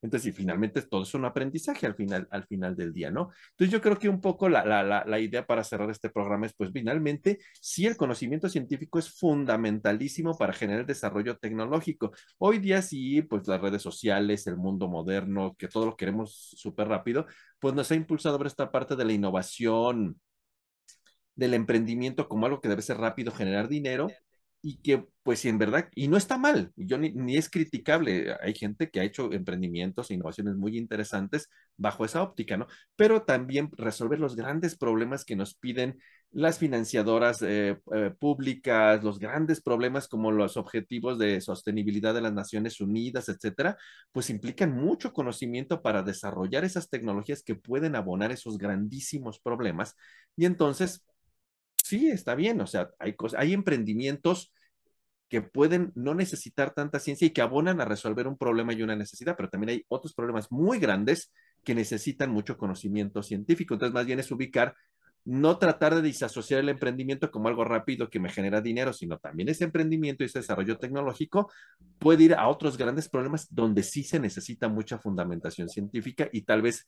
Entonces, y finalmente todo es un aprendizaje al final, al final del día, ¿no? Entonces, yo creo que un poco la, la, la, la idea para cerrar este programa es, pues, finalmente, sí, el conocimiento científico es fundamentalísimo para generar desarrollo tecnológico. Hoy día sí, pues, las redes sociales, el mundo moderno, que todo lo queremos súper rápido, pues nos ha impulsado ver esta parte de la innovación, del emprendimiento como algo que debe ser rápido, generar dinero y que pues en verdad, y no está mal, yo ni, es criticable, hay gente que ha hecho emprendimientos innovaciones muy interesantes bajo esa óptica, ¿no? Pero también resolver los grandes problemas que nos piden las financiadoras eh, eh, públicas, los grandes problemas como los objetivos de sostenibilidad de las Naciones Unidas, etcétera, pues implican mucho conocimiento para desarrollar esas tecnologías que pueden abonar esos grandísimos problemas. Y entonces, sí, está bien, o sea, hay, hay emprendimientos que pueden no necesitar tanta ciencia y que abonan a resolver un problema y una necesidad, pero también hay otros problemas muy grandes que necesitan mucho conocimiento científico. Entonces, más bien es ubicar, no tratar de disasociar el emprendimiento como algo rápido que me genera dinero, sino también ese emprendimiento y ese desarrollo tecnológico puede ir a otros grandes problemas donde sí se necesita mucha fundamentación científica y tal vez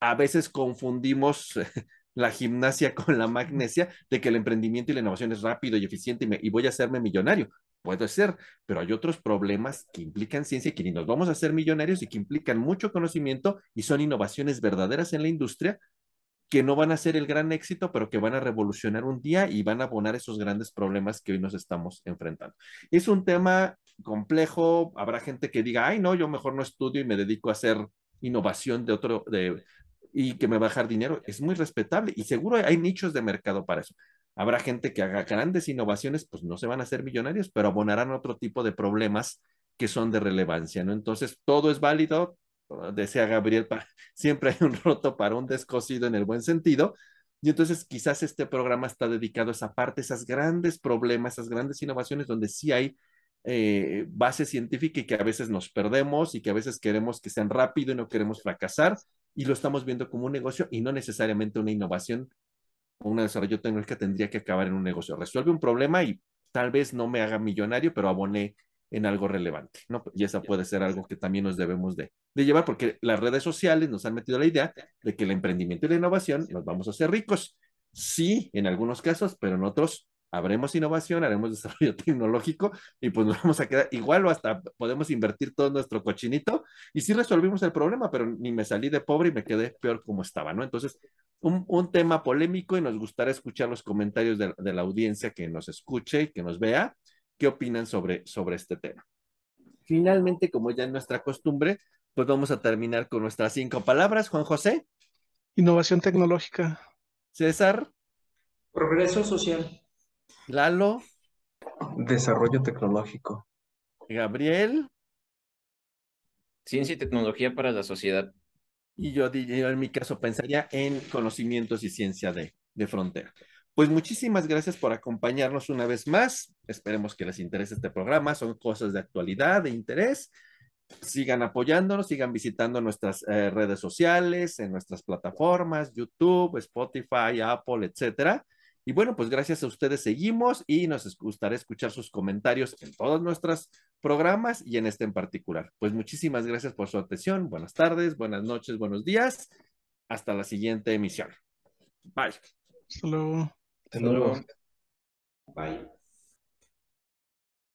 a veces confundimos la gimnasia con la magnesia de que el emprendimiento y la innovación es rápido y eficiente y, voy a hacerme millonario. Puede ser, pero hay otros problemas que implican ciencia y que ni nos vamos a hacer millonarios y que implican mucho conocimiento y son innovaciones verdaderas en la industria que no van a ser el gran éxito, pero que van a revolucionar un día y van a abonar esos grandes problemas que hoy nos estamos enfrentando. Es un tema complejo, habrá gente que diga, ay, no, yo mejor no estudio y me dedico a hacer innovación de otro, y que me va a dejar dinero, es muy respetable y seguro hay nichos de mercado para eso. Habrá gente que haga grandes innovaciones, pues no se van a hacer millonarios, pero abonarán otro tipo de problemas que son de relevancia, ¿no? Entonces, todo es válido, decía Gabriel, siempre hay un roto para un descosido en el buen sentido, y entonces quizás este programa está dedicado a esa parte, esas grandes problemas, esas grandes innovaciones donde sí hay eh, base científica y que a veces nos perdemos y que a veces queremos que sean rápido y no queremos fracasar, y lo estamos viendo como un negocio y no necesariamente una innovación o un desarrollo tecnológico tendría que acabar en un negocio. Resuelve un problema y tal vez no me haga millonario, pero aboné en algo relevante, ¿no? Y esa puede ser algo que también nos debemos de, de, llevar, porque las redes sociales nos han metido la idea de que el emprendimiento y la innovación nos vamos a hacer ricos. Sí, en algunos casos, pero en otros habremos innovación, haremos desarrollo tecnológico y pues nos vamos a quedar igual o hasta podemos invertir todo nuestro cochinito y sí resolvimos el problema, pero ni me salí de pobre y me quedé peor como estaba, ¿no? Entonces, un, un tema polémico y nos gustaría escuchar los comentarios de, de, la audiencia que nos escuche y que nos vea, qué opinan sobre, sobre este tema. Finalmente, como ya es nuestra costumbre, pues vamos a terminar con nuestras cinco palabras. Juan José. Innovación tecnológica. César. Progreso social. Lalo. Desarrollo tecnológico. Gabriel. Ciencia y tecnología para la sociedad. Y yo, yo en mi caso pensaría en conocimientos y ciencia de, de frontera. Pues muchísimas gracias por acompañarnos una vez más. Esperemos que les interese este programa. Son cosas de actualidad, de interés. sigan apoyándonos, sigan visitando nuestras eh, redes sociales, en nuestras plataformas, YouTube, Spotify, Apple, etcétera. Y bueno, pues gracias a ustedes seguimos y nos gustará escuchar sus comentarios en todos nuestros programas y en este en particular. Pues muchísimas gracias por su atención. Buenas tardes, buenas noches, buenos días. Hasta la siguiente emisión. Bye. Hasta luego. Hasta luego. Bye.